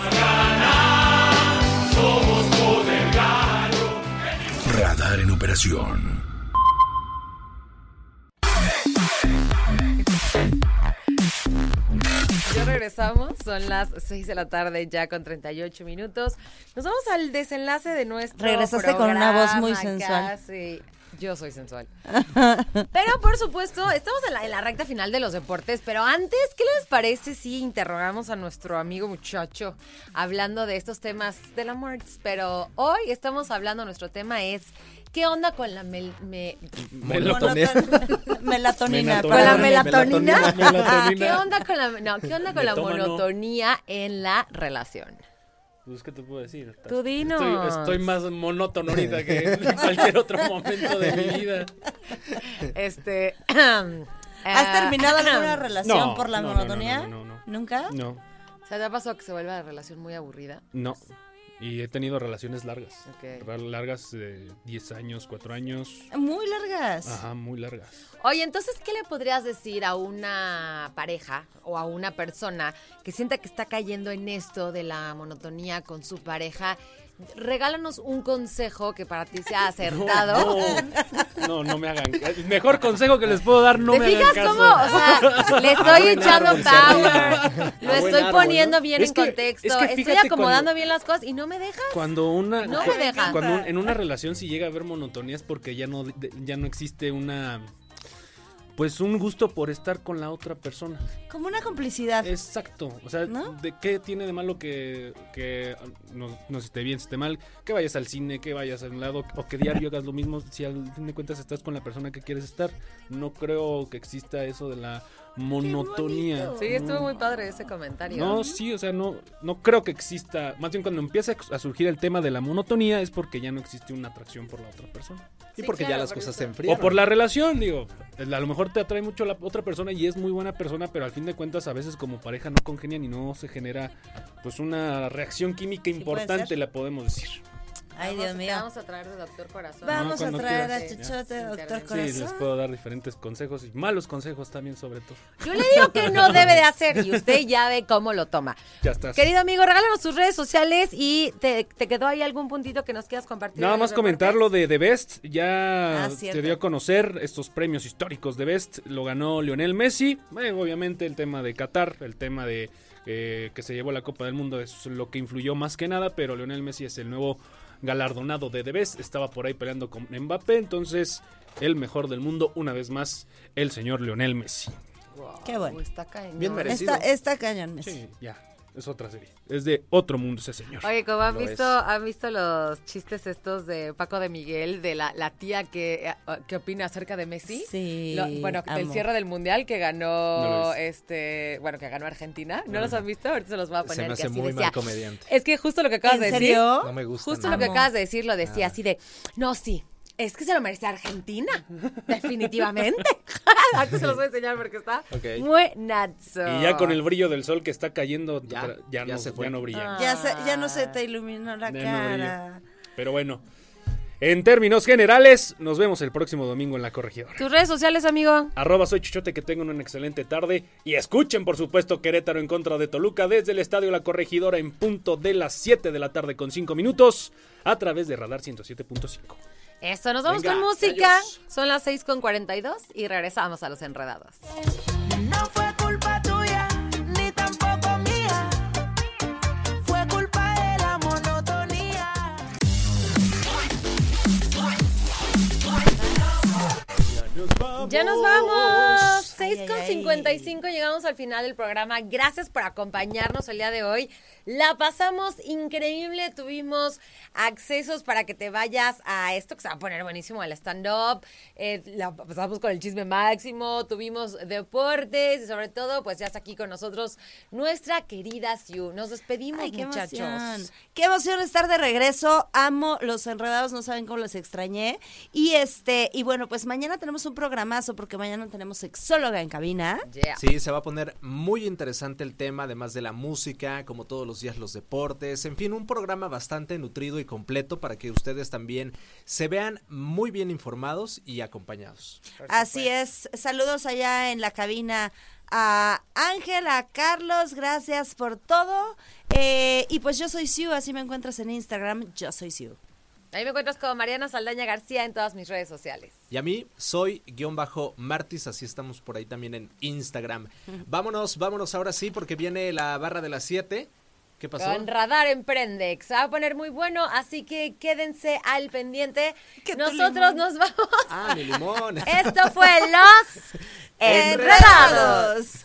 [SPEAKER 5] Radar en operación.
[SPEAKER 1] Ya regresamos, son las 6 de la tarde ya con 38 minutos. Nos vamos al desenlace de nuestro
[SPEAKER 2] Regresaste con una voz muy sensual.
[SPEAKER 1] casi. Yo soy sensual. Pero por supuesto, estamos en la, en la recta final de los deportes, pero antes, ¿qué les parece si interrogamos a nuestro amigo muchacho hablando de estos temas del amor? Pero hoy estamos hablando, nuestro tema es, ¿qué onda con la mel- me-
[SPEAKER 3] Melatonina.
[SPEAKER 2] Melatonina.
[SPEAKER 1] con la melatonina?
[SPEAKER 10] Melatonina.
[SPEAKER 1] ¿Qué onda con la, no, ¿qué onda con la monotonía en la relación?
[SPEAKER 10] Pues, ¿qué te puedo decir?
[SPEAKER 1] Tú dinos.
[SPEAKER 10] Estoy, estoy más monótono ahorita que en cualquier otro momento de mi vida.
[SPEAKER 1] Este.
[SPEAKER 2] ¿Has terminado alguna
[SPEAKER 1] relación?
[SPEAKER 10] No,
[SPEAKER 2] por la
[SPEAKER 10] no, no, no,
[SPEAKER 2] monotonía?
[SPEAKER 10] no, no, no.
[SPEAKER 2] ¿Nunca?
[SPEAKER 10] No,
[SPEAKER 1] O sea, ¿te ha pasado que se vuelve la relación muy aburrida?
[SPEAKER 10] no. Y he tenido relaciones largas.
[SPEAKER 1] Ok.
[SPEAKER 10] Ra- Largas de 10 años, 4 años.
[SPEAKER 2] Muy largas.
[SPEAKER 10] Ajá, muy largas.
[SPEAKER 1] Oye, entonces, ¿qué le podrías decir a una pareja o a una persona que sienta que está cayendo en esto de la monotonía con su pareja? Regálanos un consejo que para ti sea acertado.
[SPEAKER 10] No, no, no me hagan. El mejor consejo que les puedo dar, no
[SPEAKER 1] ¿Te
[SPEAKER 10] me hagan
[SPEAKER 1] fijas
[SPEAKER 10] caso.
[SPEAKER 1] cómo? O sea, le estoy echando power, lo estoy
[SPEAKER 10] árbol,
[SPEAKER 1] poniendo
[SPEAKER 10] ¿no?
[SPEAKER 1] bien
[SPEAKER 10] Es
[SPEAKER 1] en
[SPEAKER 10] que-
[SPEAKER 1] contexto,
[SPEAKER 10] es que
[SPEAKER 1] estoy acomodando
[SPEAKER 10] cuando-
[SPEAKER 1] bien las cosas y no me dejas.
[SPEAKER 10] Cuando una
[SPEAKER 1] No me dejan.
[SPEAKER 10] cuando un- en una relación si llega a haber monotonía es porque ya no ya no existe una pues un gusto por estar con la otra persona.
[SPEAKER 2] Como una complicidad.
[SPEAKER 10] Exacto. O sea,
[SPEAKER 2] ¿No?
[SPEAKER 10] ¿de qué tiene de malo que, que no, no sé si esté bien, si esté mal, que vayas al cine, que vayas a un lado o que diario hagas lo mismo si al fin de cuentas estás con la persona que quieres estar? No creo que exista eso de la monotonía.
[SPEAKER 1] Sí, estuvo muy padre ese comentario.
[SPEAKER 10] No, sí, o sea, no, no creo que exista. Más bien cuando empieza a surgir el tema de la monotonía es porque ya no existe una atracción por la otra persona.
[SPEAKER 3] Y porque
[SPEAKER 1] claro,
[SPEAKER 3] ya las
[SPEAKER 1] por
[SPEAKER 3] cosas
[SPEAKER 1] eso.
[SPEAKER 3] se enfrían.
[SPEAKER 10] O por la relación, digo. A lo mejor te atrae mucho la otra persona y es muy buena persona, pero al fin de cuentas a veces como pareja no congenian y no se genera pues una reacción química importante, la podemos decir.
[SPEAKER 2] Ay,
[SPEAKER 1] Vamos-
[SPEAKER 2] Dios mío.
[SPEAKER 1] Vamos a traer de Doctor Corazón.
[SPEAKER 2] Vamos a traer a
[SPEAKER 10] quieras.
[SPEAKER 2] Chuchote,
[SPEAKER 1] Ya.
[SPEAKER 2] doctor
[SPEAKER 1] Sí,
[SPEAKER 10] Sí, les
[SPEAKER 2] Corazón.
[SPEAKER 10] puedo dar diferentes consejos y malos consejos también sobre todo.
[SPEAKER 1] Yo le digo que no debe de hacer y usted ya ve cómo lo toma.
[SPEAKER 10] Ya estás.
[SPEAKER 1] Querido amigo, regálanos tus redes sociales y te, te quedó ahí algún puntito que nos quieras compartir.
[SPEAKER 10] Nada más comentar lo de The Best. Ya
[SPEAKER 2] Ah,
[SPEAKER 10] se dio a conocer estos premios históricos de Best. Lo ganó Lionel Messi. Eh, obviamente el tema de Qatar, el tema de eh, que se llevó la Copa del Mundo es lo que influyó más que nada. Pero Lionel Messi es el nuevo galardonado de The Best. Estaba por ahí peleando con Mbappé. Entonces, el mejor del mundo, una vez más, el señor Lionel Messi.
[SPEAKER 1] Wow,
[SPEAKER 2] Qué bueno.
[SPEAKER 1] Está cañón.
[SPEAKER 3] Bien merecido.
[SPEAKER 2] Esta, esta cañón. Messi.
[SPEAKER 10] Sí, ya. Es otra serie. Es de otro mundo ese señor.
[SPEAKER 1] Oye, como han
[SPEAKER 3] Lo
[SPEAKER 1] visto,
[SPEAKER 3] es.
[SPEAKER 1] han visto los chistes estos de Paco de Miguel, de la, la tía que, eh, que opina acerca de Messi.
[SPEAKER 2] Sí,
[SPEAKER 1] Lo- bueno, del
[SPEAKER 2] amo.
[SPEAKER 1] cierre del mundial que ganó este, bueno, que ganó Argentina. ¿No los han visto? Ahorita se los voy a poner.
[SPEAKER 3] Se me
[SPEAKER 1] que
[SPEAKER 3] hace
[SPEAKER 1] así
[SPEAKER 3] muy
[SPEAKER 1] decía,
[SPEAKER 3] mal comediante.
[SPEAKER 1] Es que justo lo que acabas
[SPEAKER 2] ¿En
[SPEAKER 1] de decir.
[SPEAKER 3] No me gusta.
[SPEAKER 1] Justo
[SPEAKER 3] nada.
[SPEAKER 1] lo que
[SPEAKER 2] Amo.
[SPEAKER 1] acabas de decir lo decía así de, no, sí, es que se lo merece Argentina, definitivamente. Ahorita se los voy a enseñar porque está
[SPEAKER 3] Ok.
[SPEAKER 1] muy nazo.
[SPEAKER 10] Y ya con el brillo del sol que está cayendo,
[SPEAKER 3] Ya,
[SPEAKER 10] ya, ya,
[SPEAKER 3] ya
[SPEAKER 10] no,
[SPEAKER 3] se fue.
[SPEAKER 10] ya no brilla.
[SPEAKER 2] Ya, se- ya no se te iluminó la
[SPEAKER 10] Ya no
[SPEAKER 2] cara.
[SPEAKER 10] Pero bueno, en términos generales, nos vemos el próximo domingo en La Corregidora.
[SPEAKER 1] ¿Tus redes sociales, amigo?
[SPEAKER 10] Arroba soy Chichote, que tengan una excelente tarde. Y escuchen, por supuesto, Querétaro en contra de Toluca desde el Estadio La Corregidora en punto de las 7 de la tarde con 5 minutos a través de Radar 107.5.
[SPEAKER 1] Eso, nos vamos
[SPEAKER 10] Venga,
[SPEAKER 1] con música.
[SPEAKER 10] adiós.
[SPEAKER 1] Son las 6 con 42 y regresamos a los enredados.
[SPEAKER 7] No fue culpa tuya, ni tampoco mía. Fue culpa de la monotonía.
[SPEAKER 1] Ya nos vamos. 6
[SPEAKER 2] Ay,
[SPEAKER 1] con
[SPEAKER 2] ay,
[SPEAKER 1] 55 llegamos al final del programa. Gracias por acompañarnos el día de hoy. La pasamos increíble. Tuvimos accesos para que te vayas a esto que se va a poner buenísimo, el stand-up. Eh, la pasamos con el chisme máximo. Tuvimos deportes y sobre todo, pues ya está aquí con nosotros nuestra querida Siu. Nos despedimos,
[SPEAKER 2] Ay, qué
[SPEAKER 1] muchachos.
[SPEAKER 2] emoción. Qué emoción estar de regreso. Amo los enredados, no saben cómo los extrañé. Y este, y bueno, pues mañana tenemos un programazo porque mañana tenemos en cabina.
[SPEAKER 1] Yeah.
[SPEAKER 3] Sí, se va a poner muy interesante el tema, además de la música, como todos los días los deportes, en fin, un programa bastante nutrido y completo para que ustedes también se vean muy bien informados y acompañados.
[SPEAKER 2] Así es. Saludos allá en la cabina a Ángela, a Carlos, gracias por todo. Eh, y pues yo soy Siu, así me encuentras en Instagram, yo soy Siu.
[SPEAKER 1] Ahí me encuentras como Mariana Saldaña García en todas mis redes sociales.
[SPEAKER 3] Y a mí soy guion bajo Martis, así estamos por ahí también en Instagram. Vámonos, vámonos ahora sí, porque viene la barra de las 7. ¿Qué pasó?
[SPEAKER 1] Con Radar Emprende. Se va a poner muy bueno, así que quédense al pendiente. Nosotros nos vamos.
[SPEAKER 3] Ah, mi limón.
[SPEAKER 1] Esto fue Los Enredados.